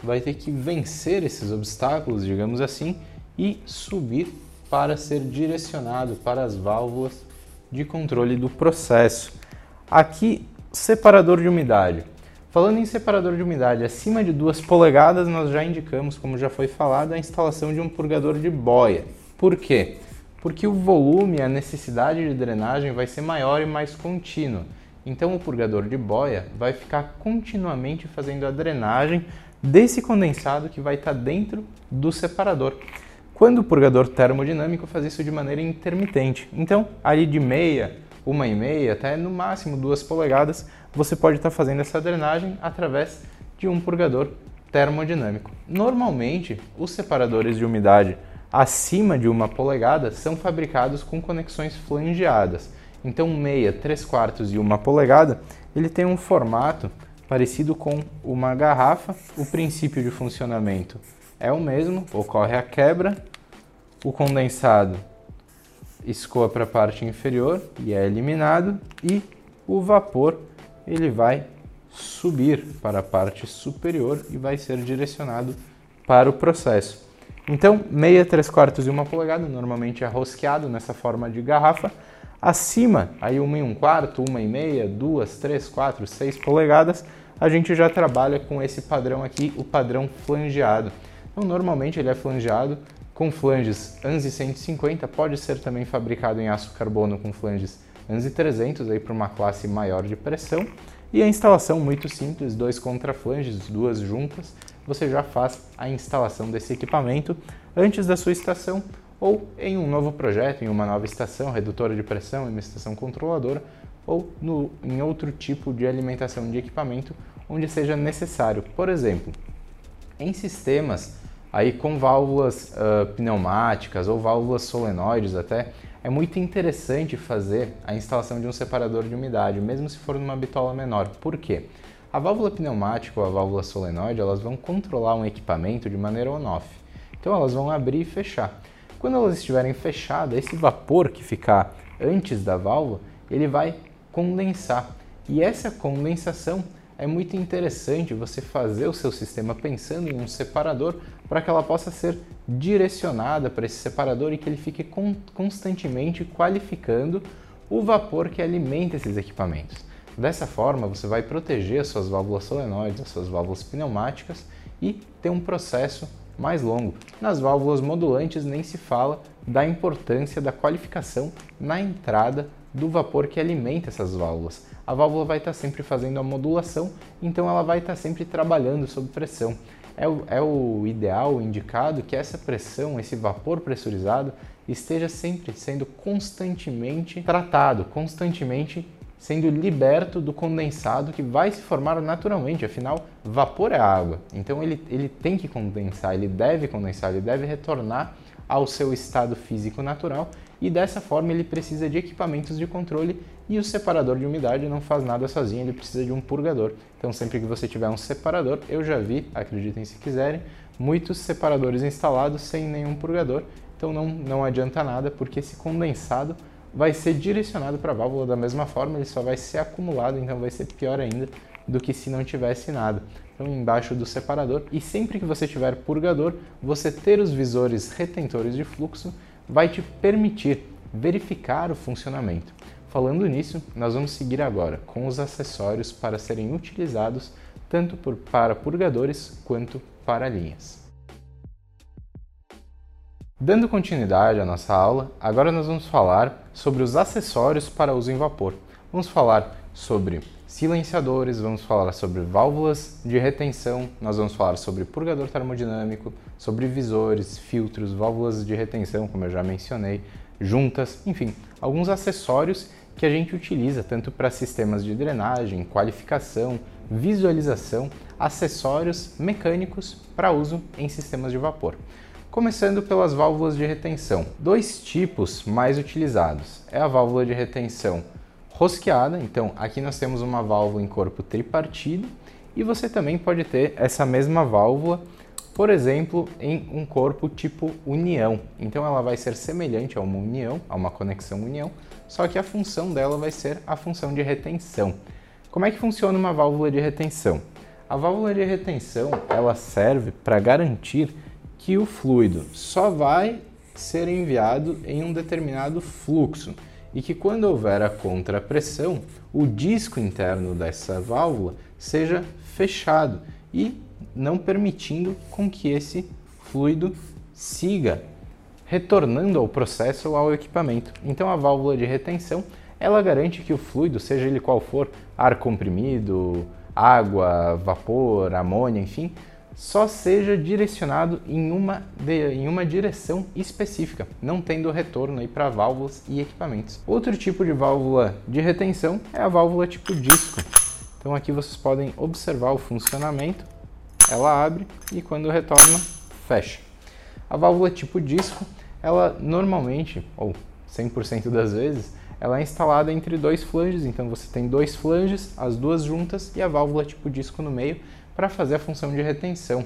vai ter que vencer esses obstáculos, digamos assim, e subir para ser direcionado para as válvulas de controle do processo. Aqui, separador de umidade. Falando em separador de umidade acima de 2 polegadas, nós já indicamos, como já foi falado, a instalação de um purgador de boia. Por quê? Porque o volume, a necessidade de drenagem vai ser maior e mais contínua. Então o purgador de boia vai ficar continuamente fazendo a drenagem desse condensado que vai estar dentro do separador. Quando o purgador termodinâmico faz isso de maneira intermitente. Então, ali de meia, uma e meia, até no máximo duas polegadas, você pode estar fazendo essa drenagem através de um purgador termodinâmico. Normalmente, os separadores de umidade acima de uma polegada são fabricados com conexões flangeadas. Então, meia, três quartos e uma polegada, ele tem um formato parecido com uma garrafa. O princípio de funcionamento é o mesmo, ocorre a quebra, o condensado escoa para a parte inferior e é eliminado e o vapor ele vai subir para a parte superior e vai ser direcionado para o processo. Então, meia, três quartos e uma polegada, normalmente é rosqueado nessa forma de garrafa. Acima, aí uma e um quarto, uma e meia, duas, três, quatro, seis polegadas, a gente já trabalha com esse padrão aqui, o padrão flangeado. Então, normalmente ele é flangeado com flanges ANSI 150, pode ser também fabricado em aço carbono com flanges ANSI 300 aí para uma classe maior de pressão. E a instalação muito simples, dois contraflanges, duas juntas, você já faz a instalação desse equipamento antes da sua estação ou em um novo projeto, em uma nova estação, redutora de pressão, em uma estação controladora ou no, em outro tipo de alimentação de equipamento onde seja necessário. Por exemplo, em sistemas aí com válvulas uh, pneumáticas ou válvulas solenoides até, é muito interessante fazer a instalação de um separador de umidade, mesmo se for numa bitola menor. Por quê? A válvula pneumática ou a válvula solenoide, elas vão controlar um equipamento de maneira on-off. Então elas vão abrir e fechar. Quando elas estiverem fechadas, esse vapor que ficar antes da válvula, ele vai condensar. E essa condensação é muito interessante você fazer o seu sistema pensando em um separador para que ela possa ser direcionada para esse separador e que ele fique constantemente qualificando o vapor que alimenta esses equipamentos. Dessa forma, você vai proteger as suas válvulas solenoides, as suas válvulas pneumáticas e ter um processo mais longo. Nas válvulas modulantes nem se fala da importância da qualificação na entrada do vapor que alimenta essas válvulas. A válvula vai estar sempre fazendo a modulação, então ela vai estar sempre trabalhando sob pressão. É o, é o ideal, o indicado, que essa pressão, esse vapor pressurizado, esteja sempre sendo constantemente tratado, constantemente sendo liberto do condensado que vai se formar naturalmente, afinal, vapor é água. Então ele, ele tem que condensar, ele deve condensar, ele deve retornar ao seu estado físico natural e dessa forma ele precisa de equipamentos de controle e o separador de umidade não faz nada sozinho, ele precisa de um purgador. Então sempre que você tiver um separador, eu já vi, acreditem se quiserem, muitos separadores instalados sem nenhum purgador, então não, não adianta nada porque esse condensado vai ser direcionado para a válvula da mesma forma, ele só vai ser acumulado, então vai ser pior ainda do que se não tivesse nada. Então, embaixo do separador, e sempre que você tiver purgador, você ter os visores retentores de fluxo vai te permitir verificar o funcionamento. Falando nisso, nós vamos seguir agora com os acessórios para serem utilizados tanto por, para purgadores quanto para linhas. Dando continuidade à nossa aula, agora nós vamos falar sobre os acessórios para uso em vapor. Vamos falar sobre silenciadores, vamos falar sobre válvulas de retenção, nós vamos falar sobre purgador termodinâmico, sobre visores, filtros, válvulas de retenção, como eu já mencionei, juntas, enfim, alguns acessórios que a gente utiliza tanto para sistemas de drenagem, qualificação, visualização, acessórios mecânicos para uso em sistemas de vapor. Começando pelas válvulas de retenção. Dois tipos mais utilizados. É a válvula de retenção rosqueada, então aqui nós temos uma válvula em corpo tripartido e você também pode ter essa mesma válvula, por exemplo, em um corpo tipo união. Então ela vai ser semelhante a uma união, a uma conexão união, só que a função dela vai ser a função de retenção. Como é que funciona uma válvula de retenção? A válvula de retenção, ela serve para garantir que o fluido só vai ser enviado em um determinado fluxo e que quando houver a contrapressão, o disco interno dessa válvula seja fechado e não permitindo com que esse fluido siga retornando ao processo ou ao equipamento. Então a válvula de retenção, ela garante que o fluido, seja ele qual for, ar comprimido, água, vapor, amônia, enfim, só seja direcionado em uma, de, em uma direção específica, não tendo retorno para válvulas e equipamentos. Outro tipo de válvula de retenção é a válvula tipo disco. Então aqui vocês podem observar o funcionamento. Ela abre e quando retorna, fecha. A válvula tipo disco, ela normalmente, ou 100% das vezes, ela é instalada entre dois flanges, então você tem dois flanges, as duas juntas e a válvula tipo disco no meio, para fazer a função de retenção.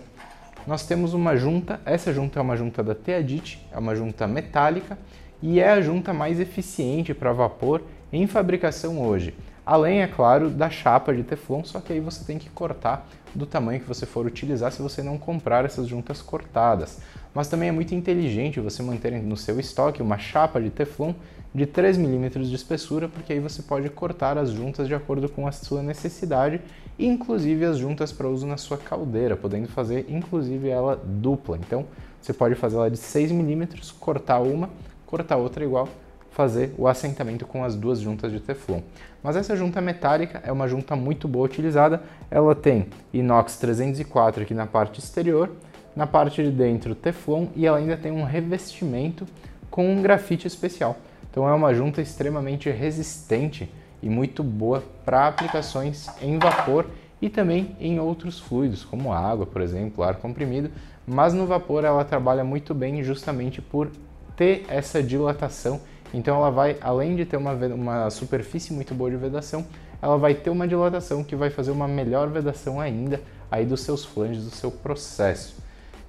Nós temos uma junta, essa junta é uma junta da Teadit, é uma junta metálica e é a junta mais eficiente para vapor em fabricação hoje. Além, é claro, da chapa de Teflon, só que aí você tem que cortar do tamanho que você for utilizar se você não comprar essas juntas cortadas. Mas também é muito inteligente você manter no seu estoque uma chapa de Teflon de 3 milímetros de espessura, porque aí você pode cortar as juntas de acordo com a sua necessidade, inclusive as juntas para uso na sua caldeira, podendo fazer inclusive ela dupla. Então você pode fazer ela de 6 milímetros, cortar uma, cortar outra igual, fazer o assentamento com as duas juntas de Teflon. Mas essa junta metálica é uma junta muito boa utilizada, ela tem inox 304 aqui na parte exterior, na parte de dentro Teflon e ela ainda tem um revestimento com um grafite especial. Então é uma junta extremamente resistente e muito boa para aplicações em vapor e também em outros fluidos, como água, por exemplo, ar comprimido, mas no vapor ela trabalha muito bem justamente por ter essa dilatação. Então ela vai, além de ter uma, uma superfície muito boa de vedação, ela vai ter uma dilatação que vai fazer uma melhor vedação ainda aí dos seus flanges, do seu processo.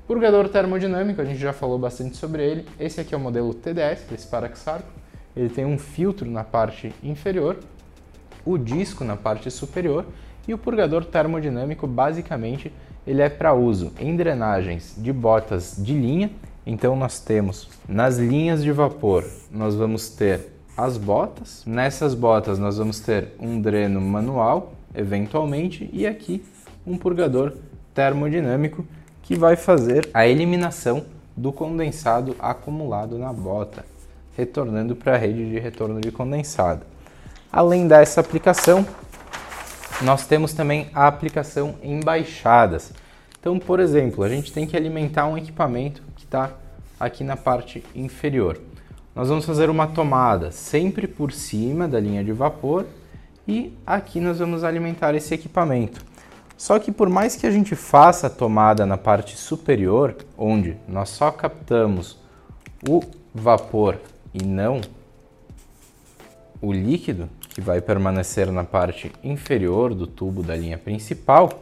Purgador termodinâmico, a gente já falou bastante sobre ele. Esse aqui é o modelo TDS, desse Paraxarco. Ele tem um filtro na parte inferior, o disco na parte superior e o purgador termodinâmico, basicamente, ele é para uso em drenagens de botas de linha. Então nós temos nas linhas de vapor, nós vamos ter as botas. Nessas botas nós vamos ter um dreno manual, eventualmente, e aqui um purgador termodinâmico que vai fazer a eliminação do condensado acumulado na bota, retornando para a rede de retorno de condensado. Além dessa aplicação, nós temos também a aplicação em baixadas. Então, por exemplo, a gente tem que alimentar um equipamento que está aqui na parte inferior. Nós vamos fazer uma tomada sempre por cima da linha de vapor e aqui nós vamos alimentar esse equipamento. Só que por mais que a gente faça a tomada na parte superior, onde nós só captamos o vapor e não o líquido, que vai permanecer na parte inferior do tubo da linha principal,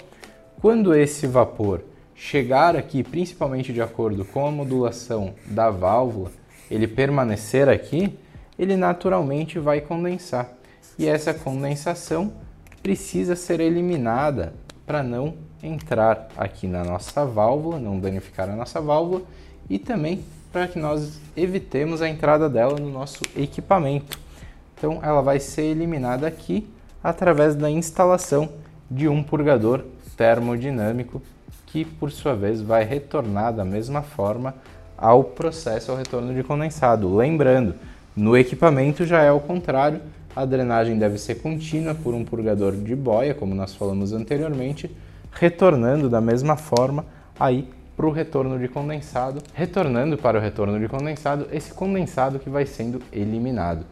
quando esse vapor chegar aqui, principalmente de acordo com a modulação da válvula, ele permanecer aqui, ele naturalmente vai condensar. E essa condensação precisa ser eliminada para não entrar aqui na nossa válvula, não danificar a nossa válvula e também para que nós evitemos a entrada dela no nosso equipamento. Então ela vai ser eliminada aqui através da instalação de um purgador termodinâmico que por sua vez vai retornar da mesma forma ao processo ao retorno de condensado. Lembrando, no equipamento já é o contrário, a drenagem deve ser contínua por um purgador de boia, como nós falamos anteriormente, retornando da mesma forma aí para o retorno de condensado, retornando para o retorno de condensado esse condensado que vai sendo eliminado.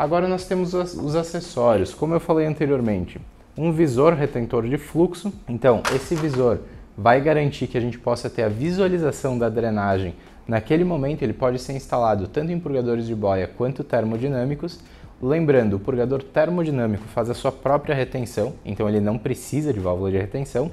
Agora nós temos os acessórios, como eu falei anteriormente, um visor retentor de fluxo. Então, esse visor vai garantir que a gente possa ter a visualização da drenagem naquele momento. Ele pode ser instalado tanto em purgadores de boia quanto termodinâmicos Lembrando, o purgador termodinâmico faz a sua própria retenção, então ele não precisa de válvula de retenção,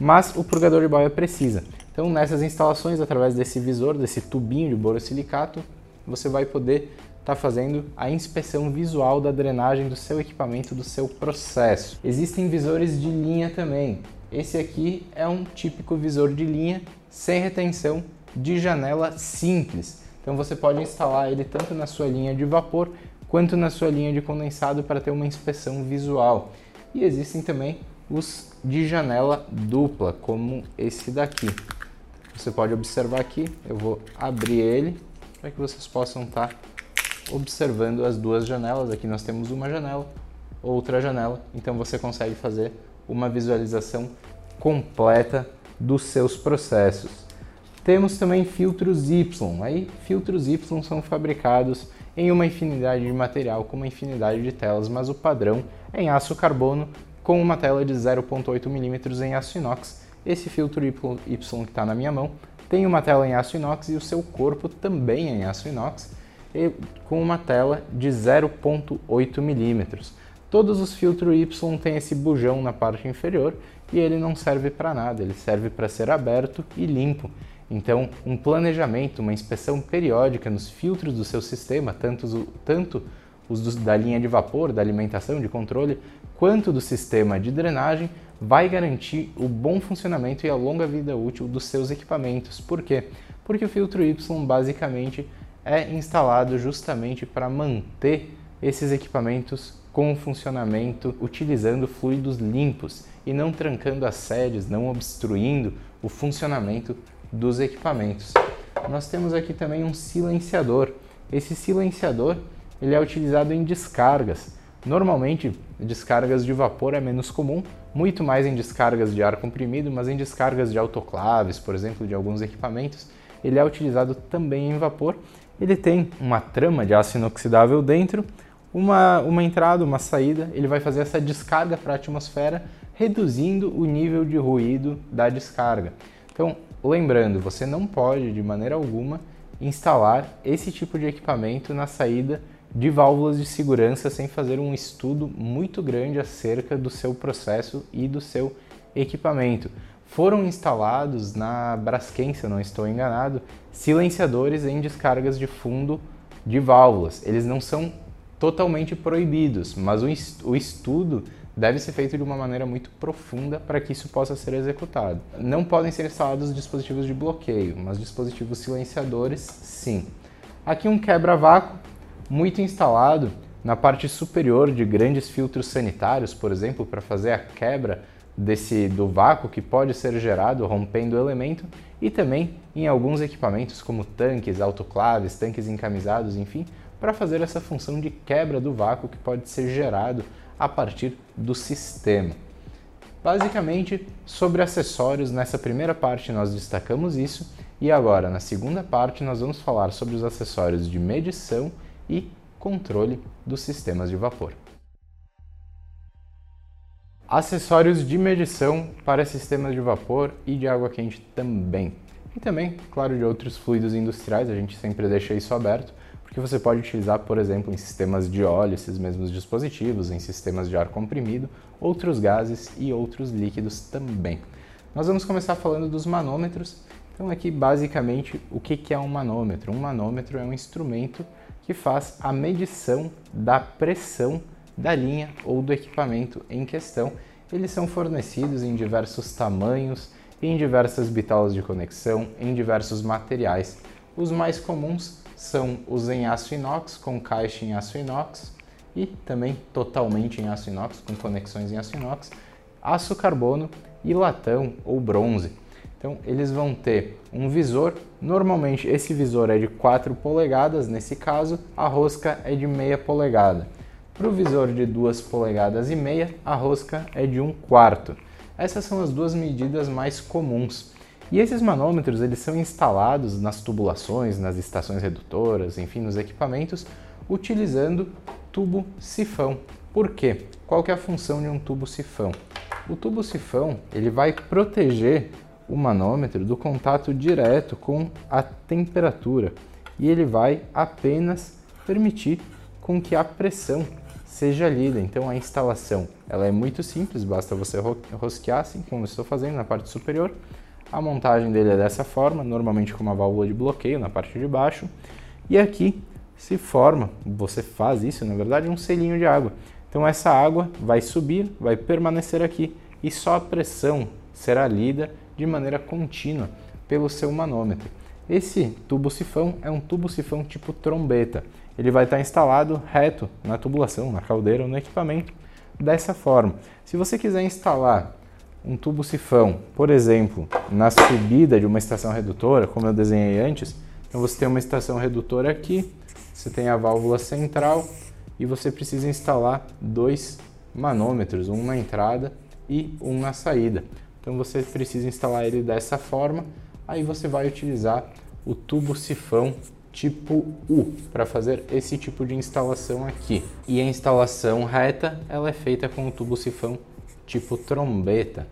mas o purgador de boia precisa. Então, nessas instalações, através desse visor, desse tubinho de borosilicato, você vai poder estar tá fazendo a inspeção visual da drenagem do seu equipamento, do seu processo. Existem visores de linha também. Esse aqui é um típico visor de linha sem retenção de janela simples. Então você pode instalar ele tanto na sua linha de vapor quanto na sua linha de condensado para ter uma inspeção visual. E existem também os de janela dupla, como esse daqui. Você pode observar aqui, eu vou abrir ele para que vocês possam estar observando as duas janelas. Aqui nós temos uma janela, outra janela, então você consegue fazer uma visualização completa dos seus processos. Temos também filtros Y. Aí, filtros Y são fabricados em uma infinidade de material com uma infinidade de telas, mas o padrão é em aço carbono com uma tela de 0.8 mm em aço inox. Esse filtro Y que está na minha mão tem uma tela em aço inox e o seu corpo também é em aço inox com uma tela de 0.8 mm. Todos os filtros Y têm esse bujão na parte inferior e ele não serve para nada, ele serve para ser aberto e limpo. Então, um planejamento, uma inspeção periódica nos filtros do seu sistema, tanto, tanto os do, da linha de vapor, da alimentação, de controle, quanto do sistema de drenagem, vai garantir o bom funcionamento e a longa vida útil dos seus equipamentos. Por quê? Porque o filtro Y basicamente é instalado justamente para manter esses equipamentos com funcionamento utilizando fluidos limpos e não trancando as sedes, não obstruindo o funcionamento dos equipamentos. Nós temos aqui também um silenciador. Esse silenciador ele é utilizado em descargas. Normalmente, descargas de vapor é menos comum, muito mais em descargas de ar comprimido, mas em descargas de autoclaves, por exemplo, de alguns equipamentos, ele é utilizado também em vapor. Ele tem uma trama de aço inoxidável dentro, uma, uma entrada, uma saída, ele vai fazer essa descarga para a atmosfera reduzindo o nível de ruído da descarga. Então, lembrando, você não pode de maneira alguma instalar esse tipo de equipamento na saída de válvulas de segurança sem fazer um estudo muito grande acerca do seu processo e do seu equipamento. Foram instalados na Braskem, se eu não estou enganado, silenciadores em descargas de fundo de válvulas. Eles não são totalmente proibidos, mas o estudo deve ser feito de uma maneira muito profunda para que isso possa ser executado. Não podem ser instalados dispositivos de bloqueio, mas dispositivos silenciadores, sim. Aqui um quebra-vácuo muito instalado na parte superior de grandes filtros sanitários, por exemplo, para fazer a quebra desse do vácuo que pode ser gerado rompendo o elemento e também em alguns equipamentos como tanques, autoclaves, tanques encamisados, enfim, para fazer essa função de quebra do vácuo que pode ser gerado a partir do sistema. Basicamente, sobre acessórios, nessa primeira parte nós destacamos isso e agora na segunda parte nós vamos falar sobre os acessórios de medição e controle dos sistemas de vapor. Acessórios de medição para sistemas de vapor e de água quente também. E também, claro, de outros fluidos industriais, a gente sempre deixa isso aberto, porque você pode utilizar, por exemplo, em sistemas de óleo, esses mesmos dispositivos, em sistemas de ar comprimido, outros gases e outros líquidos também. Nós vamos começar falando dos manômetros. Então, aqui basicamente, o que é um manômetro? Um manômetro é um instrumento que faz a medição da pressão da linha ou do equipamento em questão. Eles são fornecidos em diversos tamanhos, em diversas bitolas de conexão, em diversos materiais. Os mais comuns são os em aço inox, com caixa em aço inox e também totalmente em aço inox, com conexões em aço inox, aço carbono e latão ou bronze. Então eles vão ter um visor, normalmente esse visor é de 4 polegadas, nesse caso a rosca é de meia polegada. Para o visor de 2 polegadas e meia, a rosca é de 1 quarto. Essas são as duas medidas mais comuns. E esses manômetros eles são instalados nas tubulações, nas estações redutoras, enfim, nos equipamentos, utilizando tubo sifão. Por quê? Qual que é a função de um tubo sifão? O tubo sifão ele vai proteger o manômetro do contato direto com a temperatura e ele vai apenas permitir com que a pressão seja lida. Então a instalação ela é muito simples, basta você rosquear assim como estou fazendo na parte superior. A montagem dele é dessa forma, normalmente com uma válvula de bloqueio na parte de baixo. E aqui se forma, você faz isso na verdade, um selinho de água. Então essa água vai subir, vai permanecer aqui e só a pressão será lida de maneira contínua pelo seu manômetro. Esse tubo sifão é um tubo sifão tipo trombeta. Ele vai estar instalado reto na tubulação, na caldeira ou no equipamento dessa forma. Se você quiser instalar um tubo sifão, por exemplo, na subida de uma estação redutora, como eu desenhei antes, então você tem uma estação redutora aqui, você tem a válvula central e você precisa instalar dois manômetros, um na entrada e um na saída. Então você precisa instalar ele dessa forma. Aí você vai utilizar o tubo sifão tipo U para fazer esse tipo de instalação aqui. E a instalação reta ela é feita com o tubo sifão tipo trombeta.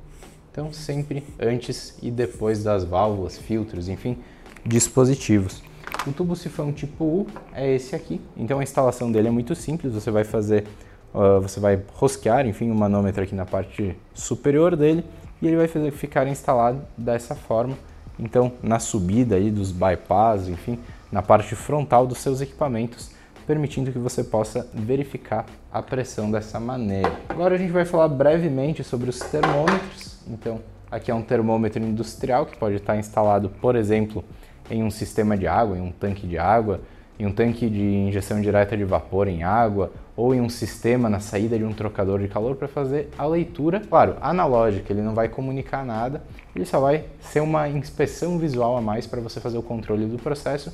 Então sempre antes e depois das válvulas, filtros, enfim, dispositivos. O tubo sifão tipo U é esse aqui. Então a instalação dele é muito simples. Você vai fazer, uh, você vai rosquear, enfim, o manômetro aqui na parte superior dele e ele vai ficar instalado dessa forma. Então, na subida aí dos bypass, enfim, na parte frontal dos seus equipamentos, permitindo que você possa verificar a pressão dessa maneira. Agora a gente vai falar brevemente sobre os termômetros. Então, aqui é um termômetro industrial que pode estar instalado, por exemplo, em um sistema de água, em um tanque de água, em um tanque de injeção direta de vapor em água ou em um sistema na saída de um trocador de calor para fazer a leitura, claro, analógica, ele não vai comunicar nada, ele só vai ser uma inspeção visual a mais para você fazer o controle do processo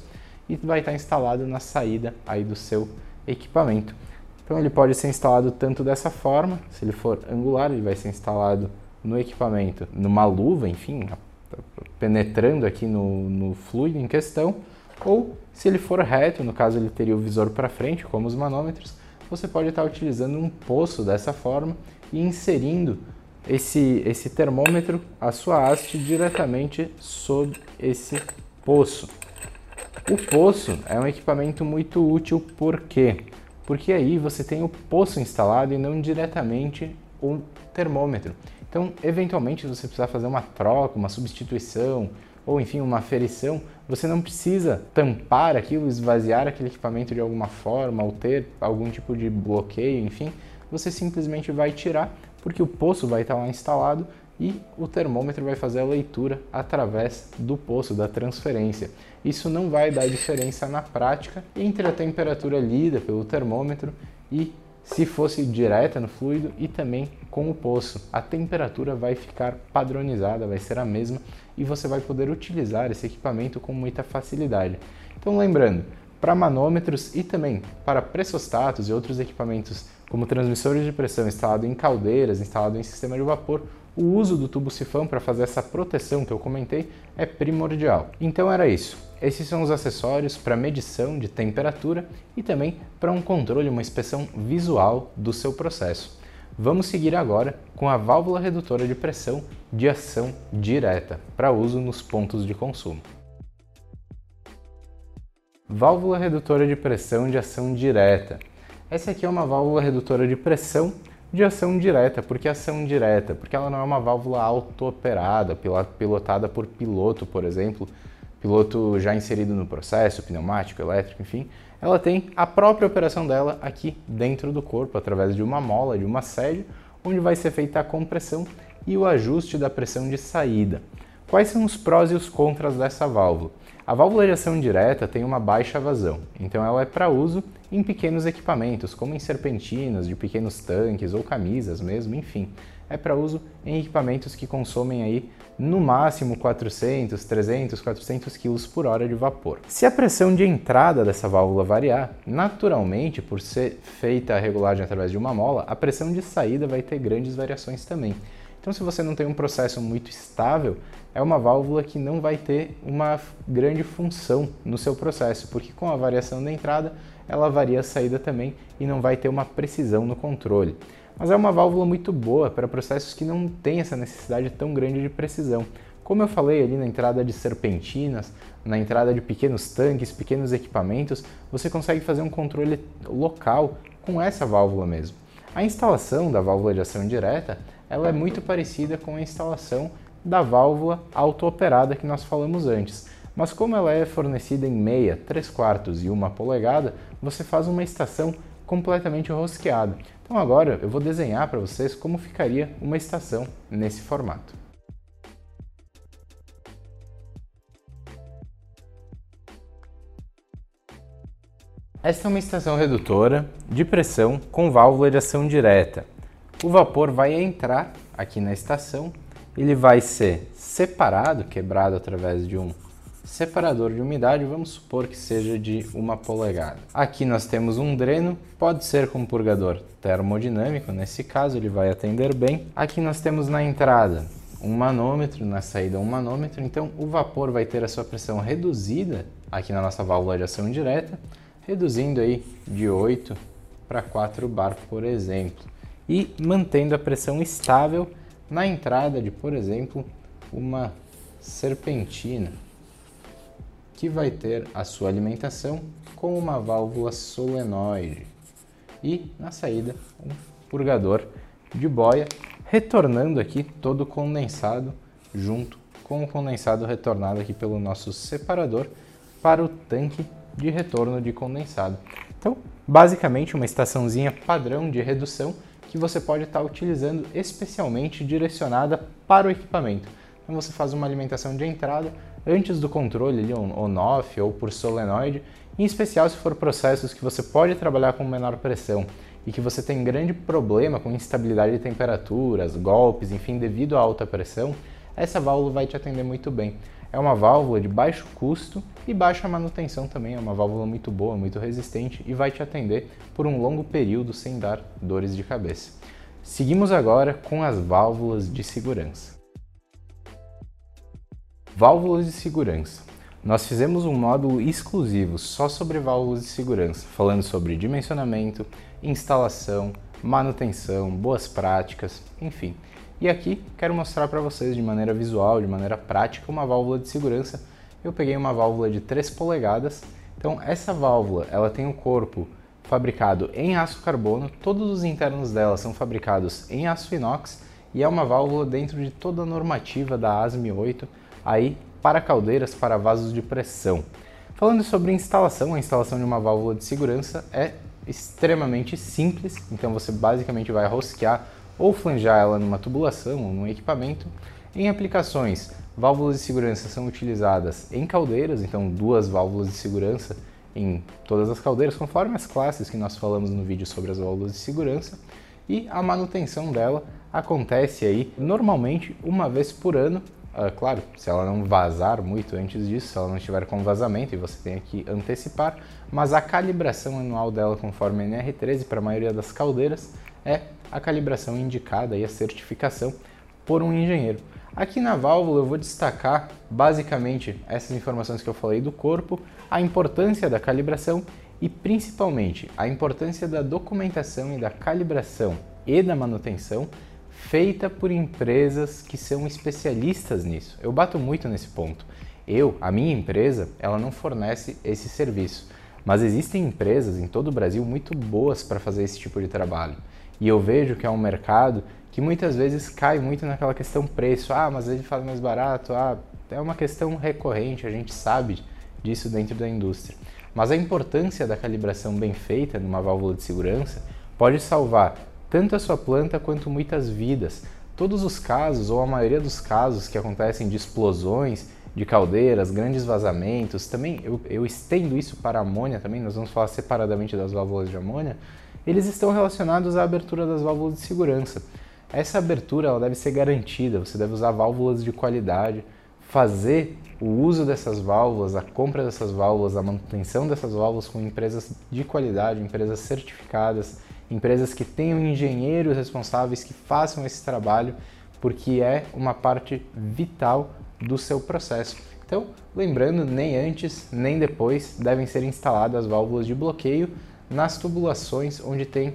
e vai estar instalado na saída aí do seu equipamento. Então ele pode ser instalado tanto dessa forma, se ele for angular, ele vai ser instalado no equipamento, numa luva, enfim, penetrando aqui no, no fluido em questão, ou se ele for reto, no caso ele teria o visor para frente, como os manômetros, você pode estar utilizando um poço dessa forma e inserindo esse, esse termômetro, a sua haste diretamente sob esse poço. O poço é um equipamento muito útil por quê? Porque aí você tem o poço instalado e não diretamente o termômetro. Então, eventualmente, você precisar fazer uma troca, uma substituição ou enfim uma aferição, você não precisa tampar aquilo, esvaziar aquele equipamento de alguma forma ou ter algum tipo de bloqueio, enfim, você simplesmente vai tirar porque o poço vai estar lá instalado e o termômetro vai fazer a leitura através do poço, da transferência. Isso não vai dar diferença na prática entre a temperatura lida pelo termômetro e se fosse direta no fluido e também com o poço. A temperatura vai ficar padronizada, vai ser a mesma e você vai poder utilizar esse equipamento com muita facilidade. Então lembrando, para manômetros e também para pressostatos e outros equipamentos como transmissores de pressão instalado em caldeiras, instalado em sistema de vapor, o uso do tubo sifão para fazer essa proteção que eu comentei é primordial. Então era isso. Esses são os acessórios para medição de temperatura e também para um controle, uma inspeção visual do seu processo. Vamos seguir agora com a válvula redutora de pressão de ação direta para uso nos pontos de consumo. Válvula redutora de pressão de ação direta. Essa aqui é uma válvula redutora de pressão de ação direta. Por que ação direta? Porque ela não é uma válvula auto-operada, pilotada por piloto, por exemplo, piloto já inserido no processo, pneumático, elétrico, enfim. Ela tem a própria operação dela aqui dentro do corpo, através de uma mola, de uma sede, onde vai ser feita a compressão e o ajuste da pressão de saída. Quais são os prós e os contras dessa válvula? A válvula de direta tem uma baixa vazão, então ela é para uso em pequenos equipamentos, como em serpentinas de pequenos tanques ou camisas mesmo, enfim. É para uso em equipamentos que consomem aí no máximo 400, 300, 400 kg por hora de vapor. Se a pressão de entrada dessa válvula variar, naturalmente, por ser feita a regulagem através de uma mola, a pressão de saída vai ter grandes variações também. Então, se você não tem um processo muito estável, é uma válvula que não vai ter uma grande função no seu processo, porque com a variação da entrada, ela varia a saída também e não vai ter uma precisão no controle. Mas é uma válvula muito boa para processos que não têm essa necessidade tão grande de precisão. Como eu falei ali na entrada de serpentinas, na entrada de pequenos tanques, pequenos equipamentos, você consegue fazer um controle local com essa válvula mesmo. A instalação da válvula de ação direta ela é muito parecida com a instalação da válvula auto-operada que nós falamos antes. Mas como ela é fornecida em meia, 3 quartos e 1 polegada, você faz uma estação completamente rosqueada. Então agora eu vou desenhar para vocês como ficaria uma estação nesse formato. Esta é uma estação redutora de pressão com válvula de ação direta o vapor vai entrar aqui na estação, ele vai ser separado, quebrado através de um separador de umidade, vamos supor que seja de uma polegada. Aqui nós temos um dreno, pode ser com purgador termodinâmico, nesse caso ele vai atender bem. Aqui nós temos na entrada um manômetro, na saída um manômetro, então o vapor vai ter a sua pressão reduzida aqui na nossa válvula de ação direta, reduzindo aí de 8 para 4 bar, por exemplo e mantendo a pressão estável na entrada de, por exemplo, uma serpentina, que vai ter a sua alimentação com uma válvula solenoide e na saída um purgador de boia, retornando aqui todo condensado junto com o condensado retornado aqui pelo nosso separador para o tanque de retorno de condensado. Então, basicamente uma estaçãozinha padrão de redução que você pode estar utilizando especialmente direcionada para o equipamento. Então você faz uma alimentação de entrada antes do controle on-off ou por solenoide, em especial se for processos que você pode trabalhar com menor pressão e que você tem grande problema com instabilidade de temperaturas, golpes, enfim, devido à alta pressão, essa válvula vai te atender muito bem. É uma válvula de baixo custo e baixa manutenção também, é uma válvula muito boa, muito resistente e vai te atender por um longo período sem dar dores de cabeça. Seguimos agora com as válvulas de segurança. Válvulas de segurança. Nós fizemos um módulo exclusivo só sobre válvulas de segurança, falando sobre dimensionamento, instalação, manutenção, boas práticas, enfim. E aqui quero mostrar para vocês de maneira visual, de maneira prática, uma válvula de segurança. Eu peguei uma válvula de 3 polegadas. Então essa válvula, ela tem um corpo fabricado em aço carbono, todos os internos dela são fabricados em aço inox e é uma válvula dentro de toda a normativa da ASME 8 aí para caldeiras para vasos de pressão. Falando sobre instalação, a instalação de uma válvula de segurança é extremamente simples, então você basicamente vai rosquear ou flanjar ela numa tubulação ou num equipamento. Em aplicações, válvulas de segurança são utilizadas em caldeiras, então duas válvulas de segurança em todas as caldeiras, conforme as classes que nós falamos no vídeo sobre as válvulas de segurança, e a manutenção dela acontece aí normalmente uma vez por ano. Uh, claro, se ela não vazar muito antes disso, se ela não estiver com vazamento e você tem que antecipar, mas a calibração anual dela, conforme a NR13 para a maioria das caldeiras, é a calibração indicada e a certificação por um engenheiro. Aqui na válvula eu vou destacar basicamente essas informações que eu falei do corpo, a importância da calibração e principalmente a importância da documentação e da calibração e da manutenção feita por empresas que são especialistas nisso. Eu bato muito nesse ponto. Eu, a minha empresa, ela não fornece esse serviço, mas existem empresas em todo o Brasil muito boas para fazer esse tipo de trabalho. E eu vejo que é um mercado que muitas vezes cai muito naquela questão preço. Ah, mas ele faz mais barato. Ah, é uma questão recorrente, a gente sabe disso dentro da indústria. Mas a importância da calibração bem feita numa válvula de segurança pode salvar tanto a sua planta quanto muitas vidas. Todos os casos, ou a maioria dos casos que acontecem de explosões de caldeiras, grandes vazamentos, também eu, eu estendo isso para a amônia também, nós vamos falar separadamente das válvulas de amônia, eles estão relacionados à abertura das válvulas de segurança. Essa abertura ela deve ser garantida, você deve usar válvulas de qualidade, fazer o uso dessas válvulas, a compra dessas válvulas, a manutenção dessas válvulas com empresas de qualidade, empresas certificadas, empresas que tenham engenheiros responsáveis que façam esse trabalho, porque é uma parte vital do seu processo. Então, lembrando, nem antes nem depois devem ser instaladas válvulas de bloqueio nas tubulações onde tem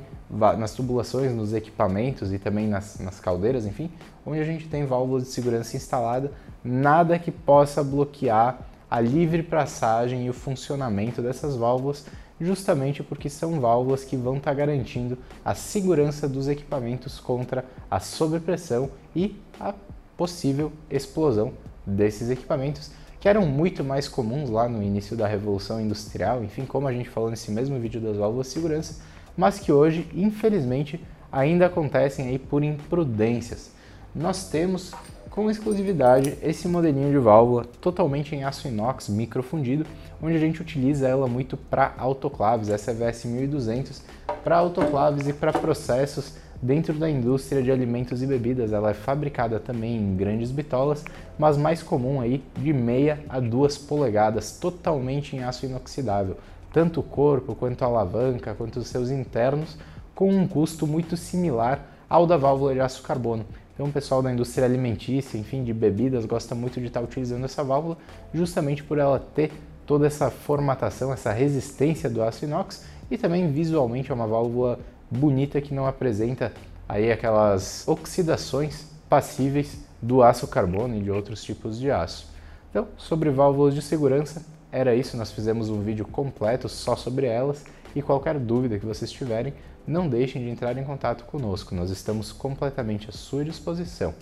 nas tubulações, nos equipamentos e também nas, nas caldeiras, enfim, onde a gente tem válvulas de segurança instalada, nada que possa bloquear a livre passagem e o funcionamento dessas válvulas, justamente porque são válvulas que vão estar garantindo a segurança dos equipamentos contra a sobrepressão e a possível explosão desses equipamentos que eram muito mais comuns lá no início da Revolução Industrial, enfim, como a gente falou nesse mesmo vídeo das válvulas de segurança, mas que hoje, infelizmente, ainda acontecem aí por imprudências. Nós temos com exclusividade esse modelinho de válvula totalmente em aço inox microfundido, onde a gente utiliza ela muito para autoclaves, essa é VS 1200, para autoclaves e para processos Dentro da indústria de alimentos e bebidas, ela é fabricada também em grandes bitolas, mas mais comum aí de meia a duas polegadas, totalmente em aço inoxidável, tanto o corpo quanto a alavanca, quanto os seus internos, com um custo muito similar ao da válvula de aço carbono. Então o pessoal da indústria alimentícia, enfim, de bebidas, gosta muito de estar utilizando essa válvula, justamente por ela ter toda essa formatação, essa resistência do aço inox e também visualmente é uma válvula bonita que não apresenta aí aquelas oxidações passíveis do aço carbono e de outros tipos de aço. Então, sobre válvulas de segurança, era isso, nós fizemos um vídeo completo só sobre elas e qualquer dúvida que vocês tiverem, não deixem de entrar em contato conosco, nós estamos completamente à sua disposição.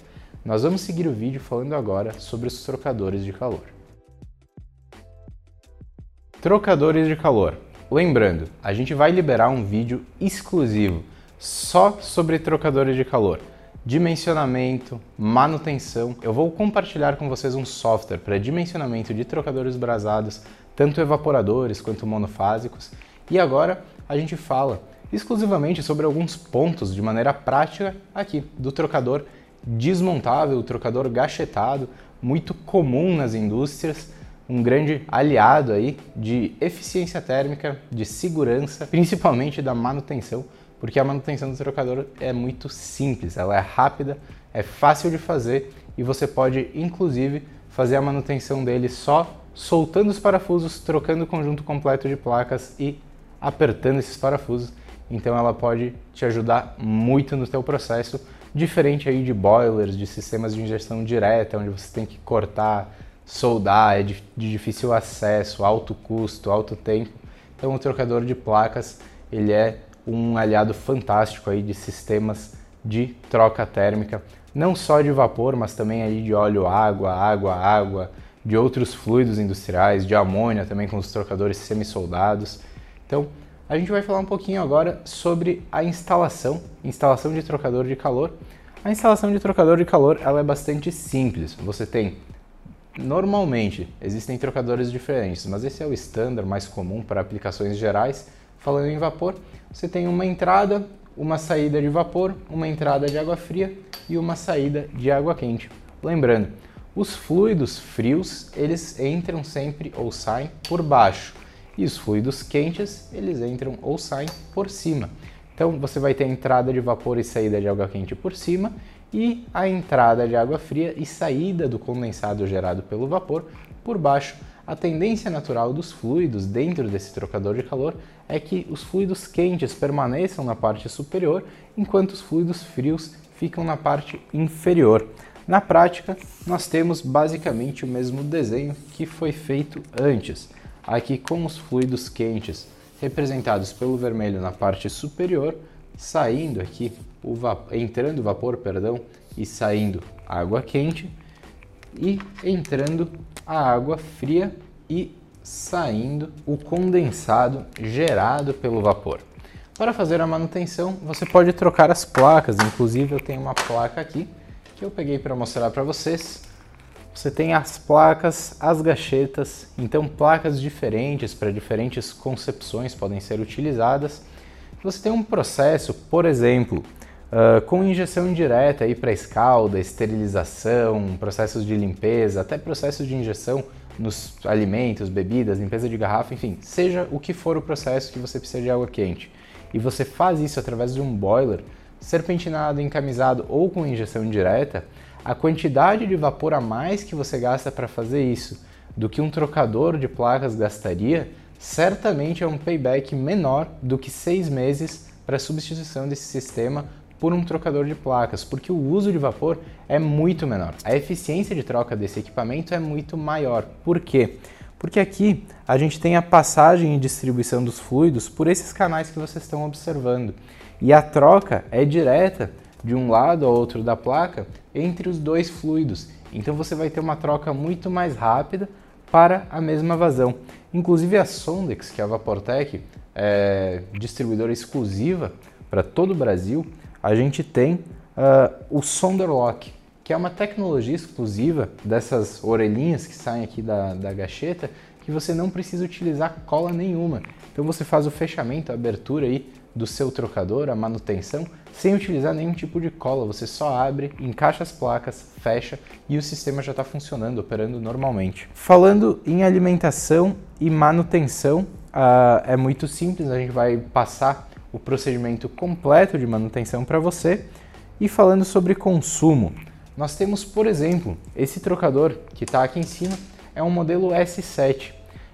Nós vamos seguir o vídeo falando agora sobre os trocadores de calor. Trocadores de calor. Lembrando, a gente vai liberar um vídeo exclusivo só sobre trocadores de calor, dimensionamento, manutenção. Eu vou compartilhar com vocês um software para dimensionamento de trocadores brasados, tanto evaporadores quanto monofásicos. E agora a gente fala exclusivamente sobre alguns pontos de maneira prática aqui do trocador desmontável, trocador gachetado, muito comum nas indústrias um grande aliado aí de eficiência térmica, de segurança, principalmente da manutenção, porque a manutenção do trocador é muito simples, ela é rápida, é fácil de fazer e você pode inclusive fazer a manutenção dele só soltando os parafusos, trocando o conjunto completo de placas e apertando esses parafusos. Então ela pode te ajudar muito no teu processo, diferente aí de boilers, de sistemas de injeção direta, onde você tem que cortar, soldar, é de, de difícil acesso, alto custo, alto tempo. Então o trocador de placas ele é um aliado fantástico aí de sistemas de troca térmica, não só de vapor, mas também aí de óleo, água, água, água, de outros fluidos industriais, de amônia também com os trocadores semi-soldados. Então, a gente vai falar um pouquinho agora sobre a instalação, instalação de trocador de calor. A instalação de trocador de calor ela é bastante simples. Você tem normalmente existem trocadores diferentes, mas esse é o estándar mais comum para aplicações gerais. Falando em vapor, você tem uma entrada, uma saída de vapor, uma entrada de água fria e uma saída de água quente. Lembrando, os fluidos frios, eles entram sempre ou saem por baixo, e os fluidos quentes, eles entram ou saem por cima. Então você vai ter entrada de vapor e saída de água quente por cima e a entrada de água fria e saída do condensado gerado pelo vapor por baixo. A tendência natural dos fluidos dentro desse trocador de calor é que os fluidos quentes permaneçam na parte superior, enquanto os fluidos frios ficam na parte inferior. Na prática, nós temos basicamente o mesmo desenho que foi feito antes, aqui com os fluidos quentes representados pelo vermelho na parte superior, saindo aqui o entrando vapor, perdão, e saindo água quente e entrando a água fria e saindo o condensado gerado pelo vapor. Para fazer a manutenção, você pode trocar as placas, inclusive eu tenho uma placa aqui que eu peguei para mostrar para vocês. Você tem as placas, as gachetas, então placas diferentes para diferentes concepções podem ser utilizadas. Você tem um processo, por exemplo, Uh, com injeção indireta para escalda, esterilização, processos de limpeza, até processos de injeção nos alimentos, bebidas, limpeza de garrafa, enfim, seja o que for o processo que você precisa de água quente. E você faz isso através de um boiler, serpentinado, encamisado ou com injeção indireta, a quantidade de vapor a mais que você gasta para fazer isso do que um trocador de placas gastaria, certamente é um payback menor do que seis meses para a substituição desse sistema por um trocador de placas, porque o uso de vapor é muito menor. A eficiência de troca desse equipamento é muito maior. Por quê? Porque aqui a gente tem a passagem e distribuição dos fluidos por esses canais que vocês estão observando. E a troca é direta de um lado ao outro da placa entre os dois fluidos. Então você vai ter uma troca muito mais rápida para a mesma vazão. Inclusive a Sondex, que é a Vaportec, é distribuidora exclusiva para todo o Brasil, a gente tem uh, o Sonderlock, que é uma tecnologia exclusiva dessas orelhinhas que saem aqui da, da gacheta, que você não precisa utilizar cola nenhuma. Então você faz o fechamento, a abertura aí do seu trocador, a manutenção, sem utilizar nenhum tipo de cola. Você só abre, encaixa as placas, fecha e o sistema já está funcionando, operando normalmente. Falando em alimentação e manutenção, uh, é muito simples, a gente vai passar o procedimento completo de manutenção para você. E falando sobre consumo, nós temos, por exemplo, esse trocador que está aqui em cima, é um modelo S7.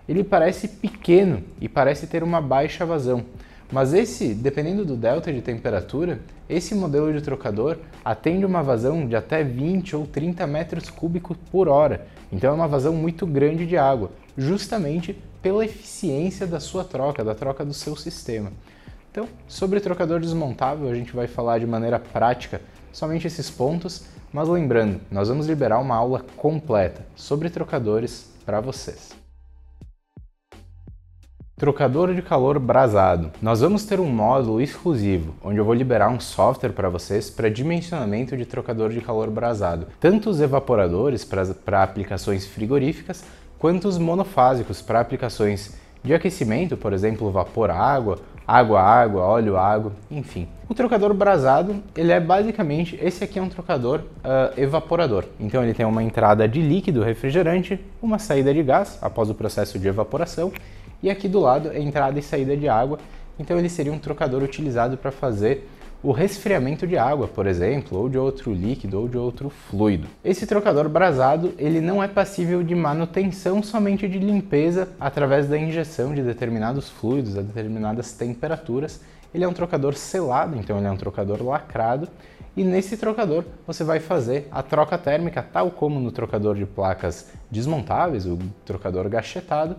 Ele parece pequeno e parece ter uma baixa vazão, mas esse, dependendo do delta de temperatura, esse modelo de trocador atende uma vazão de até 20 ou 30 metros cúbicos por hora, então é uma vazão muito grande de água, justamente pela eficiência da sua troca, da troca do seu sistema. Então, sobre trocador desmontável, a gente vai falar de maneira prática somente esses pontos, mas lembrando, nós vamos liberar uma aula completa sobre trocadores para vocês. Trocador de calor brasado. Nós vamos ter um módulo exclusivo, onde eu vou liberar um software para vocês para dimensionamento de trocador de calor brasado. Tanto os evaporadores para aplicações frigoríficas, quanto os monofásicos para aplicações de aquecimento, por exemplo, vapor-água água, água, óleo, água, enfim. O trocador brasado, ele é basicamente, esse aqui é um trocador uh, evaporador. Então ele tem uma entrada de líquido refrigerante, uma saída de gás após o processo de evaporação e aqui do lado é entrada e saída de água. Então ele seria um trocador utilizado para fazer o resfriamento de água, por exemplo, ou de outro líquido ou de outro fluido. Esse trocador brasado, ele não é passível de manutenção, somente de limpeza através da injeção de determinados fluidos a determinadas temperaturas. Ele é um trocador selado, então ele é um trocador lacrado e nesse trocador você vai fazer a troca térmica, tal como no trocador de placas desmontáveis, o trocador gachetado,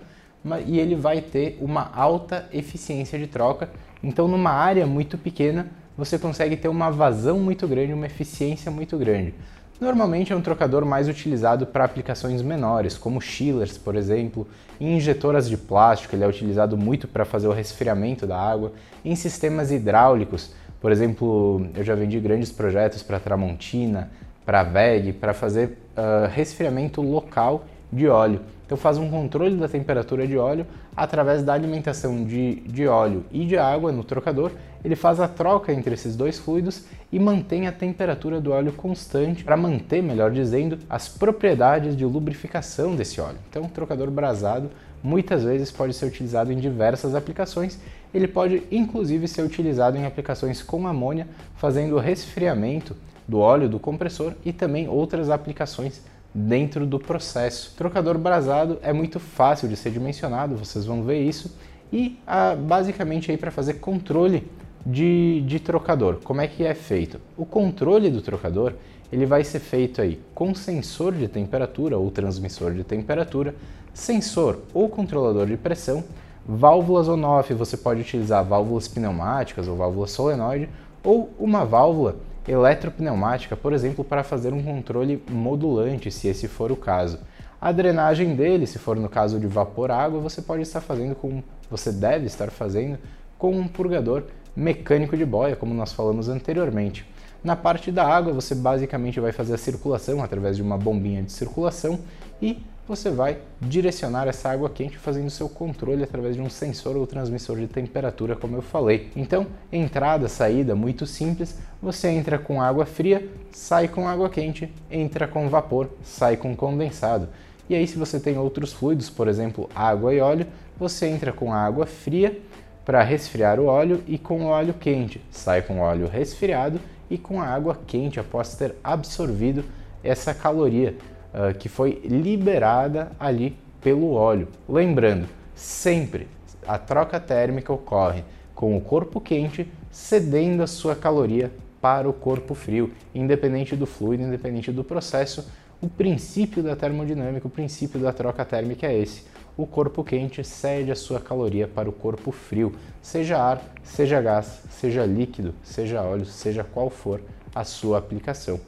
e ele vai ter uma alta eficiência de troca. Então, numa área muito pequena, você consegue ter uma vazão muito grande, uma eficiência muito grande. Normalmente é um trocador mais utilizado para aplicações menores, como chillers, por exemplo, em injetoras de plástico, ele é utilizado muito para fazer o resfriamento da água, em sistemas hidráulicos, por exemplo, eu já vendi grandes projetos para Tramontina, para VEG, para fazer uh, resfriamento local de óleo. Então faz um controle da temperatura de óleo através da alimentação de, de óleo e de água no trocador. Ele faz a troca entre esses dois fluidos e mantém a temperatura do óleo constante para manter, melhor dizendo, as propriedades de lubrificação desse óleo. Então, o trocador brasado muitas vezes pode ser utilizado em diversas aplicações. Ele pode inclusive ser utilizado em aplicações com amônia, fazendo o resfriamento do óleo do compressor e também outras aplicações dentro do processo. Trocador brasado é muito fácil de ser dimensionado, vocês vão ver isso, e ah, basicamente aí para fazer controle de, de trocador. Como é que é feito? O controle do trocador ele vai ser feito aí com sensor de temperatura ou transmissor de temperatura, sensor ou controlador de pressão, válvulas on-off, você pode utilizar válvulas pneumáticas ou válvula solenoide ou uma válvula eletropneumática, por exemplo, para fazer um controle modulante, se esse for o caso. A drenagem dele, se for no caso de vapor-água, você pode estar fazendo com, você deve estar fazendo com um purgador mecânico de boia, como nós falamos anteriormente. Na parte da água, você basicamente vai fazer a circulação através de uma bombinha de circulação e você vai direcionar essa água quente fazendo seu controle através de um sensor ou transmissor de temperatura, como eu falei. Então, entrada, saída, muito simples. Você entra com água fria, sai com água quente, entra com vapor, sai com condensado. E aí, se você tem outros fluidos, por exemplo, água e óleo, você entra com água fria para resfriar o óleo e com óleo quente, sai com óleo resfriado e com a água quente após ter absorvido essa caloria uh, que foi liberada ali pelo óleo. Lembrando, sempre a troca térmica ocorre com o corpo quente cedendo a sua caloria para o corpo frio, independente do fluido, independente do processo. O princípio da termodinâmica, o princípio da troca térmica é esse. O corpo quente cede a sua caloria para o corpo frio, seja ar, seja gás, seja líquido, seja óleo, seja qual for a sua aplicação.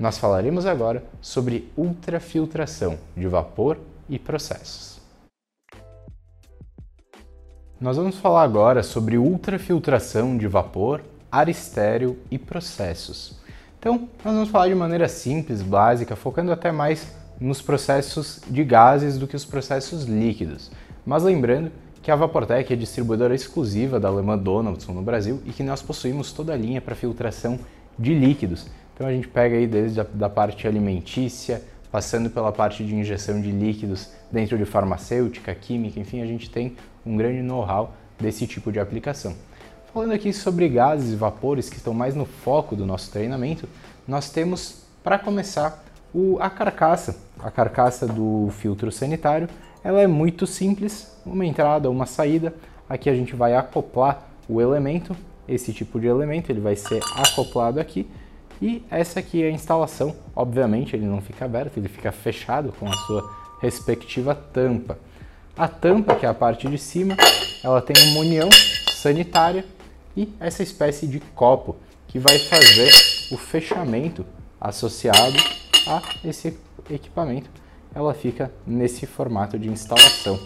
Nós falaremos agora sobre ultrafiltração de vapor e processos. Nós vamos falar agora sobre ultrafiltração de vapor, ar estéreo e processos. Então, nós vamos falar de maneira simples, básica, focando até mais nos processos de gases do que os processos líquidos. Mas lembrando que a Vaportec é distribuidora exclusiva da alemã Donaldson no Brasil e que nós possuímos toda a linha para filtração de líquidos, então a gente pega aí desde a da parte alimentícia, passando pela parte de injeção de líquidos dentro de farmacêutica, química, enfim, a gente tem um grande know-how desse tipo de aplicação. Falando aqui sobre gases e vapores que estão mais no foco do nosso treinamento, nós temos, para começar, o, a carcaça. A carcaça do filtro sanitário, ela é muito simples, uma entrada, uma saída. Aqui a gente vai acoplar o elemento, esse tipo de elemento, ele vai ser acoplado aqui e essa aqui é a instalação, obviamente ele não fica aberto, ele fica fechado com a sua respectiva tampa. A tampa, que é a parte de cima, ela tem uma união sanitária e essa espécie de copo que vai fazer o fechamento associado a esse equipamento. Ela fica nesse formato de instalação.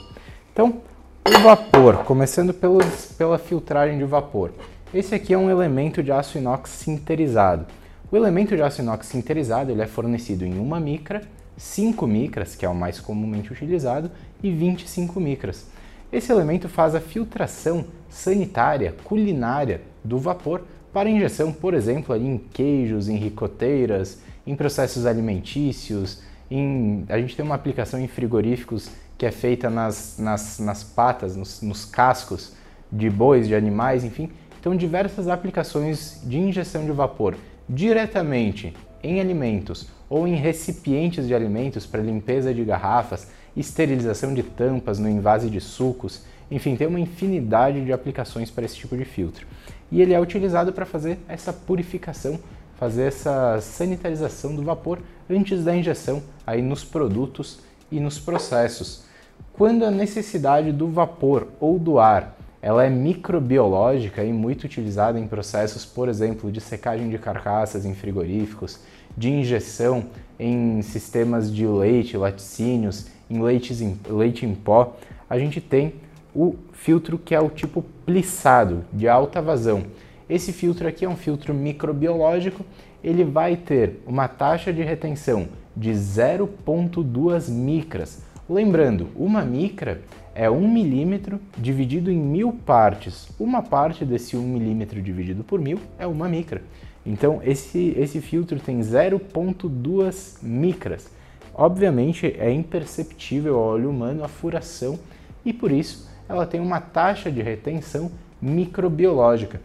Então, o vapor, começando pelos, pela filtragem de vapor. Esse aqui é um elemento de aço inox sinterizado. O elemento de aço inox sinterizado ele é fornecido em 1 micra, 5 micras, que é o mais comumente utilizado, e 25 micras. Esse elemento faz a filtração sanitária, culinária do vapor para injeção, por exemplo, em queijos, em ricoteiras, em processos alimentícios, em... a gente tem uma aplicação em frigoríficos que é feita nas, nas, nas patas, nos, nos cascos de bois, de animais, enfim. Então, diversas aplicações de injeção de vapor diretamente em alimentos ou em recipientes de alimentos para limpeza de garrafas, esterilização de tampas no invase de sucos, enfim, tem uma infinidade de aplicações para esse tipo de filtro. E ele é utilizado para fazer essa purificação fazer essa sanitarização do vapor antes da injeção aí nos produtos e nos processos. Quando a necessidade do vapor ou do ar ela é microbiológica e muito utilizada em processos, por exemplo, de secagem de carcaças em frigoríficos, de injeção em sistemas de leite, laticínios, em, leites em leite em pó. A gente tem o filtro que é o tipo plissado, de alta vazão. Esse filtro aqui é um filtro microbiológico, ele vai ter uma taxa de retenção de 0,2 micras. Lembrando, uma micra é 1 milímetro dividido em mil partes. Uma parte desse 1 milímetro dividido por mil é uma micra. Então esse, esse filtro tem 0,2 micras. Obviamente é imperceptível ao olho humano a furação e por isso ela tem uma taxa de retenção microbiológica.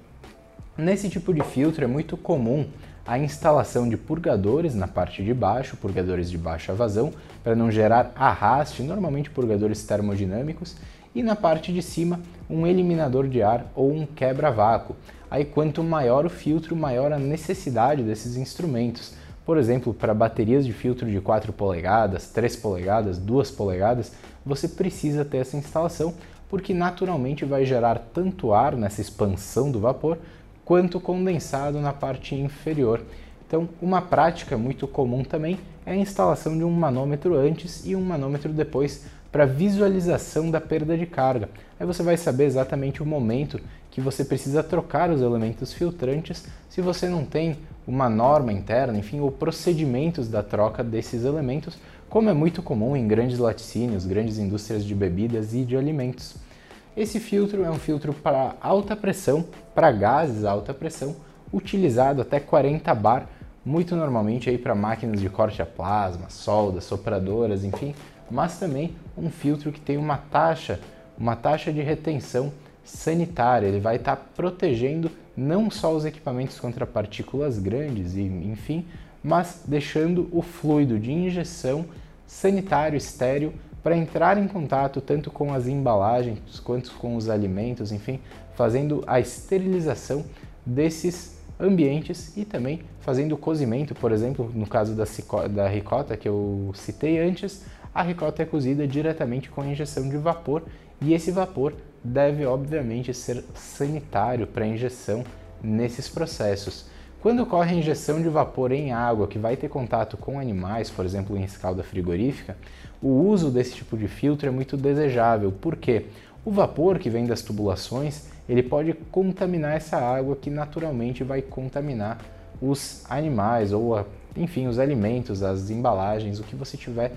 Nesse tipo de filtro é muito comum a instalação de purgadores na parte de baixo, purgadores de baixa vazão, para não gerar arraste, normalmente purgadores termodinâmicos, e na parte de cima um eliminador de ar ou um quebra-vácuo. Aí quanto maior o filtro, maior a necessidade desses instrumentos. Por exemplo, para baterias de filtro de 4 polegadas, 3 polegadas, 2 polegadas, você precisa ter essa instalação, porque naturalmente vai gerar tanto ar nessa expansão do vapor, quanto condensado na parte inferior. Então, uma prática muito comum também é a instalação de um manômetro antes e um manômetro depois para visualização da perda de carga. Aí você vai saber exatamente o momento que você precisa trocar os elementos filtrantes se você não tem uma norma interna, enfim, ou procedimentos da troca desses elementos, como é muito comum em grandes laticínios, grandes indústrias de bebidas e de alimentos. Esse filtro é um filtro para alta pressão, para gases a alta pressão, utilizado até 40 bar, muito normalmente aí para máquinas de corte a plasma, soldas, sopradoras, enfim, mas também um filtro que tem uma taxa, uma taxa de retenção sanitária. Ele vai estar tá protegendo não só os equipamentos contra partículas grandes e enfim, mas deixando o fluido de injeção sanitário estéreo para entrar em contato tanto com as embalagens quanto com os alimentos, enfim, fazendo a esterilização desses ambientes e também fazendo cozimento, por exemplo, no caso da, da ricota que eu citei antes, a ricota é cozida diretamente com injeção de vapor e esse vapor deve obviamente ser sanitário para injeção nesses processos. Quando ocorre a injeção de vapor em água que vai ter contato com animais, por exemplo, em escalda frigorífica, o uso desse tipo de filtro é muito desejável. Por quê? O vapor que vem das tubulações, ele pode contaminar essa água que naturalmente vai contaminar os animais ou, enfim, os alimentos, as embalagens, o que você estiver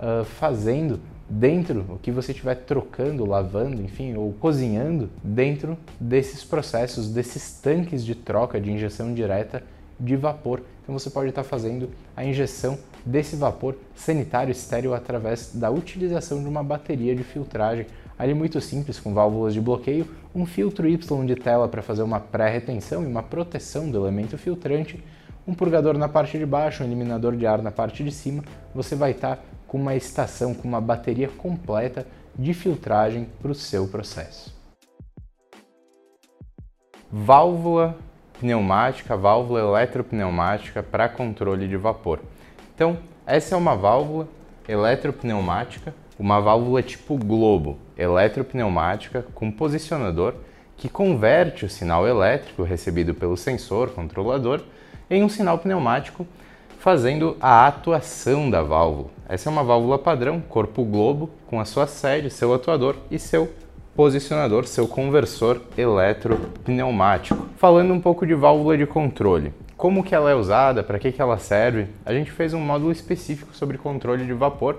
uh, fazendo dentro, o que você estiver trocando, lavando, enfim, ou cozinhando dentro desses processos, desses tanques de troca de injeção direta de vapor. Então você pode estar fazendo a injeção desse vapor sanitário estéreo através da utilização de uma bateria de filtragem. Ali muito simples, com válvulas de bloqueio, um filtro Y de tela para fazer uma pré-retenção e uma proteção do elemento filtrante, um purgador na parte de baixo, um eliminador de ar na parte de cima, você vai estar com uma estação, com uma bateria completa de filtragem para o seu processo. Válvula pneumática, válvula eletropneumática para controle de vapor. Então, essa é uma válvula eletropneumática, uma válvula tipo globo, eletropneumática com posicionador que converte o sinal elétrico recebido pelo sensor controlador em um sinal pneumático fazendo a atuação da válvula. Essa é uma válvula padrão, corpo globo, com a sua sede, seu atuador e seu posicionador, seu conversor eletropneumático. Falando um pouco de válvula de controle. Como que ela é usada, para que, que ela serve? A gente fez um módulo específico sobre controle de vapor,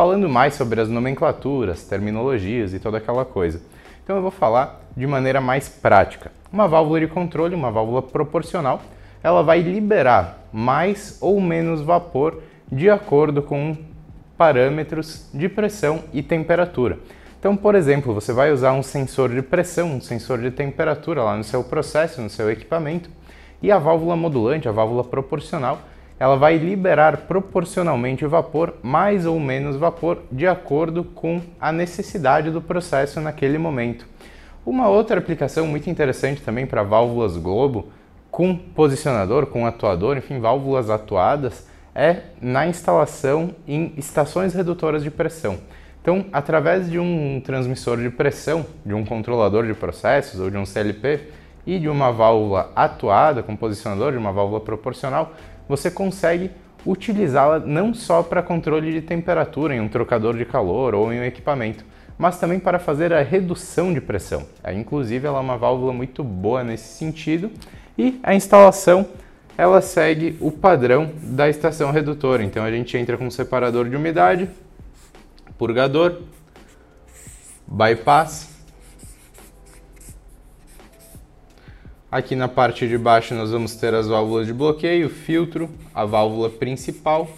falando mais sobre as nomenclaturas, terminologias e toda aquela coisa. Então eu vou falar de maneira mais prática. Uma válvula de controle, uma válvula proporcional, ela vai liberar mais ou menos vapor de acordo com parâmetros de pressão e temperatura. Então, por exemplo, você vai usar um sensor de pressão, um sensor de temperatura lá no seu processo, no seu equipamento, e a válvula modulante, a válvula proporcional, ela vai liberar proporcionalmente vapor, mais ou menos vapor, de acordo com a necessidade do processo naquele momento. Uma outra aplicação muito interessante também para válvulas globo com posicionador, com atuador, enfim, válvulas atuadas, é na instalação em estações redutoras de pressão. Então, através de um transmissor de pressão, de um controlador de processos ou de um CLP e de uma válvula atuada com posicionador, de uma válvula proporcional, você consegue utilizá-la não só para controle de temperatura em um trocador de calor ou em um equipamento, mas também para fazer a redução de pressão. É, inclusive, ela é uma válvula muito boa nesse sentido e a instalação ela segue o padrão da estação redutora. Então a gente entra com um separador de umidade, purgador, bypass. Aqui na parte de baixo nós vamos ter as válvulas de bloqueio, filtro, a válvula principal,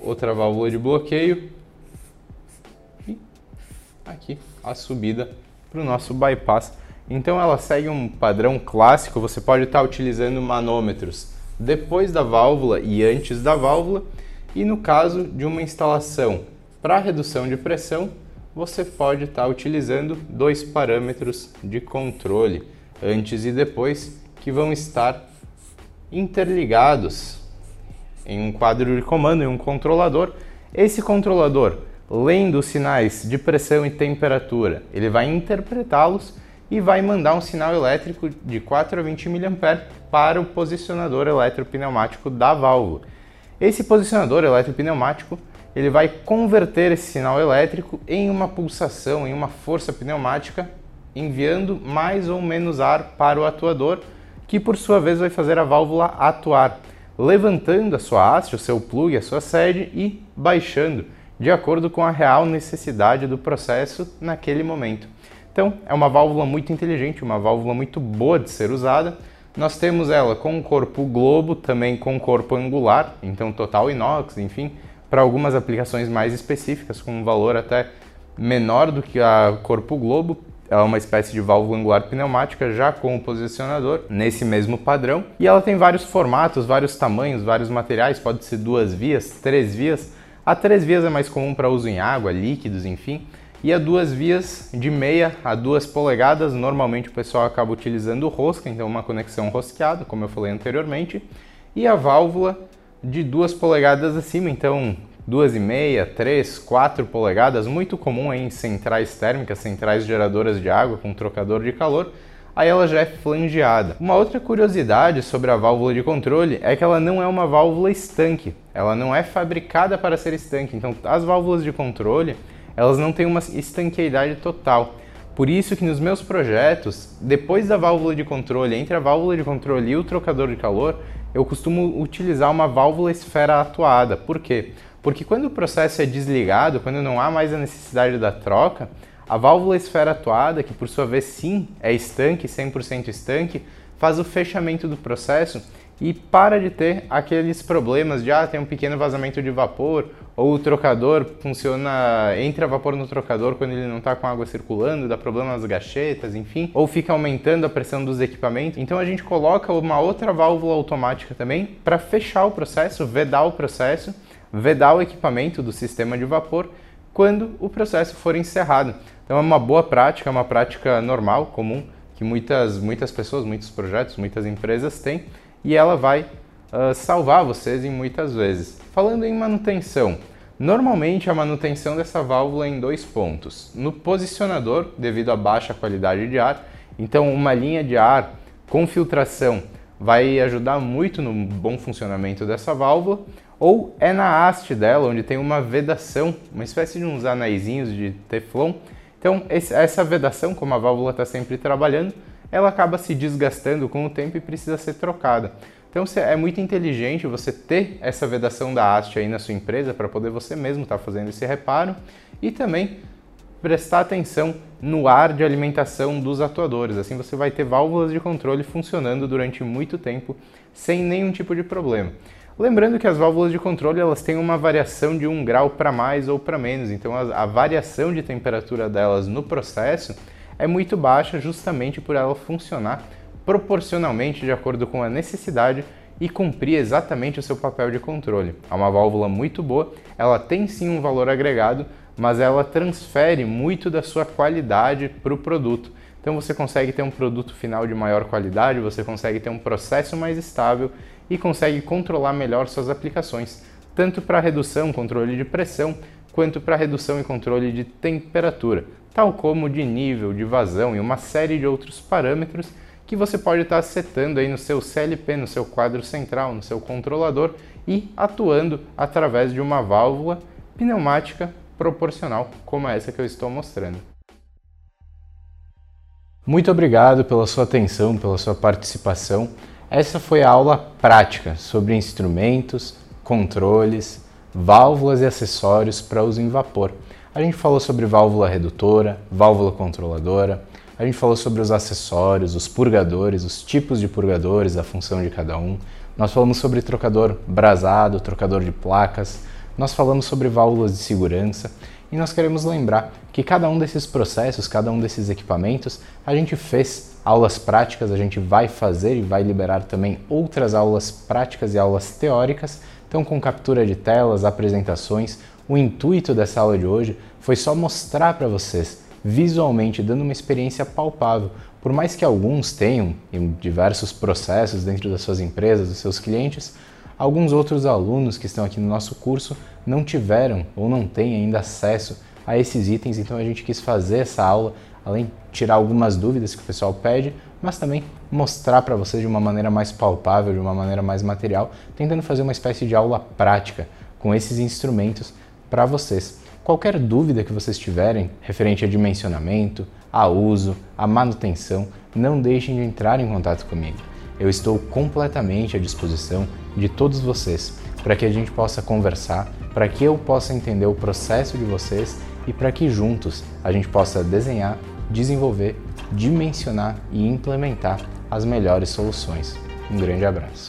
outra válvula de bloqueio e aqui a subida para o nosso bypass. Então ela segue um padrão clássico, você pode estar utilizando manômetros depois da válvula e antes da válvula, e no caso de uma instalação para redução de pressão, você pode estar utilizando dois parâmetros de controle, antes e depois, que vão estar interligados em um quadro de comando, em um controlador. Esse controlador, lendo os sinais de pressão e temperatura, ele vai interpretá-los e vai mandar um sinal elétrico de 4 a 20 mA para o posicionador eletropneumático da válvula. Esse posicionador eletropneumático ele vai converter esse sinal elétrico em uma pulsação, em uma força pneumática, enviando mais ou menos ar para o atuador, que por sua vez vai fazer a válvula atuar, levantando a sua haste, o seu plug, a sua sede e baixando, de acordo com a real necessidade do processo naquele momento. Então, é uma válvula muito inteligente, uma válvula muito boa de ser usada. Nós temos ela com um corpo globo, também com um corpo angular, então total inox, enfim, para algumas aplicações mais específicas, com um valor até menor do que a corpo globo. Ela é uma espécie de válvula angular pneumática, já com o posicionador nesse mesmo padrão. E ela tem vários formatos, vários tamanhos, vários materiais, pode ser duas vias, três vias. A três vias é mais comum para uso em água, líquidos, enfim e a duas vias de meia a duas polegadas. Normalmente o pessoal acaba utilizando rosca, então uma conexão rosqueada, como eu falei anteriormente, e a válvula de duas polegadas acima, então duas e meia, três, quatro polegadas, muito comum em centrais térmicas, centrais geradoras de água com trocador de calor. Aí ela já é flangeada. Uma outra curiosidade sobre a válvula de controle é que ela não é uma válvula estanque. Ela não é fabricada para ser estanque. Então, as válvulas de controle elas não têm uma estanqueidade total. Por isso que nos meus projetos, depois da válvula de controle, entre a válvula de controle e o trocador de calor, eu costumo utilizar uma válvula esfera atuada. Por quê? Porque quando o processo é desligado, quando não há mais a necessidade da troca, a válvula esfera atuada, que por sua vez sim é estanque, 100% estanque, faz o fechamento do processo e para de ter aqueles problemas de ah, tem um pequeno vazamento de vapor ou o trocador funciona, entra vapor no trocador quando ele não está com água circulando, dá problema nas gachetas, enfim, ou fica aumentando a pressão dos equipamentos. Então a gente coloca uma outra válvula automática também para fechar o processo, vedar o processo, vedar o equipamento do sistema de vapor quando o processo for encerrado. Então é uma boa prática, é uma prática normal, comum, que muitas, muitas pessoas, muitos projetos, muitas empresas têm e ela vai uh, salvar vocês em muitas vezes. Falando em manutenção, normalmente a manutenção dessa válvula é em dois pontos. No posicionador, devido à baixa qualidade de ar, então uma linha de ar com filtração vai ajudar muito no bom funcionamento dessa válvula, ou é na haste dela, onde tem uma vedação, uma espécie de uns anéisinhos de teflon. Então, essa vedação, como a válvula está sempre trabalhando, ela acaba se desgastando com o tempo e precisa ser trocada. Então é muito inteligente você ter essa vedação da haste aí na sua empresa para poder você mesmo estar tá fazendo esse reparo e também prestar atenção no ar de alimentação dos atuadores. Assim você vai ter válvulas de controle funcionando durante muito tempo sem nenhum tipo de problema. Lembrando que as válvulas de controle elas têm uma variação de um grau para mais ou para menos, então a, a variação de temperatura delas no processo é muito baixa justamente por ela funcionar proporcionalmente de acordo com a necessidade e cumprir exatamente o seu papel de controle. É uma válvula muito boa, ela tem sim um valor agregado, mas ela transfere muito da sua qualidade para o produto. Então você consegue ter um produto final de maior qualidade, você consegue ter um processo mais estável e consegue controlar melhor suas aplicações, tanto para redução, controle de pressão, quanto para redução e controle de temperatura, tal como de nível, de vazão e uma série de outros parâmetros que você pode estar setando aí no seu CLP, no seu quadro central, no seu controlador e atuando através de uma válvula pneumática proporcional, como essa que eu estou mostrando. Muito obrigado pela sua atenção, pela sua participação. Essa foi a aula prática sobre instrumentos, controles, válvulas e acessórios para uso em vapor. A gente falou sobre válvula redutora, válvula controladora, a gente falou sobre os acessórios, os purgadores, os tipos de purgadores, a função de cada um. Nós falamos sobre trocador brasado, trocador de placas. Nós falamos sobre válvulas de segurança e nós queremos lembrar que cada um desses processos, cada um desses equipamentos, a gente fez aulas práticas, a gente vai fazer e vai liberar também outras aulas práticas e aulas teóricas. Então, com captura de telas, apresentações, o intuito dessa aula de hoje foi só mostrar para vocês visualmente, dando uma experiência palpável. Por mais que alguns tenham em diversos processos dentro das suas empresas, dos seus clientes, alguns outros alunos que estão aqui no nosso curso não tiveram ou não têm ainda acesso a esses itens, então a gente quis fazer essa aula, além de tirar algumas dúvidas que o pessoal pede, mas também mostrar para vocês de uma maneira mais palpável, de uma maneira mais material, tentando fazer uma espécie de aula prática com esses instrumentos para vocês. Qualquer dúvida que vocês tiverem referente a dimensionamento, a uso, a manutenção, não deixem de entrar em contato comigo. Eu estou completamente à disposição de todos vocês para que a gente possa conversar, para que eu possa entender o processo de vocês e para que juntos a gente possa desenhar, desenvolver, dimensionar e implementar as melhores soluções. Um grande abraço.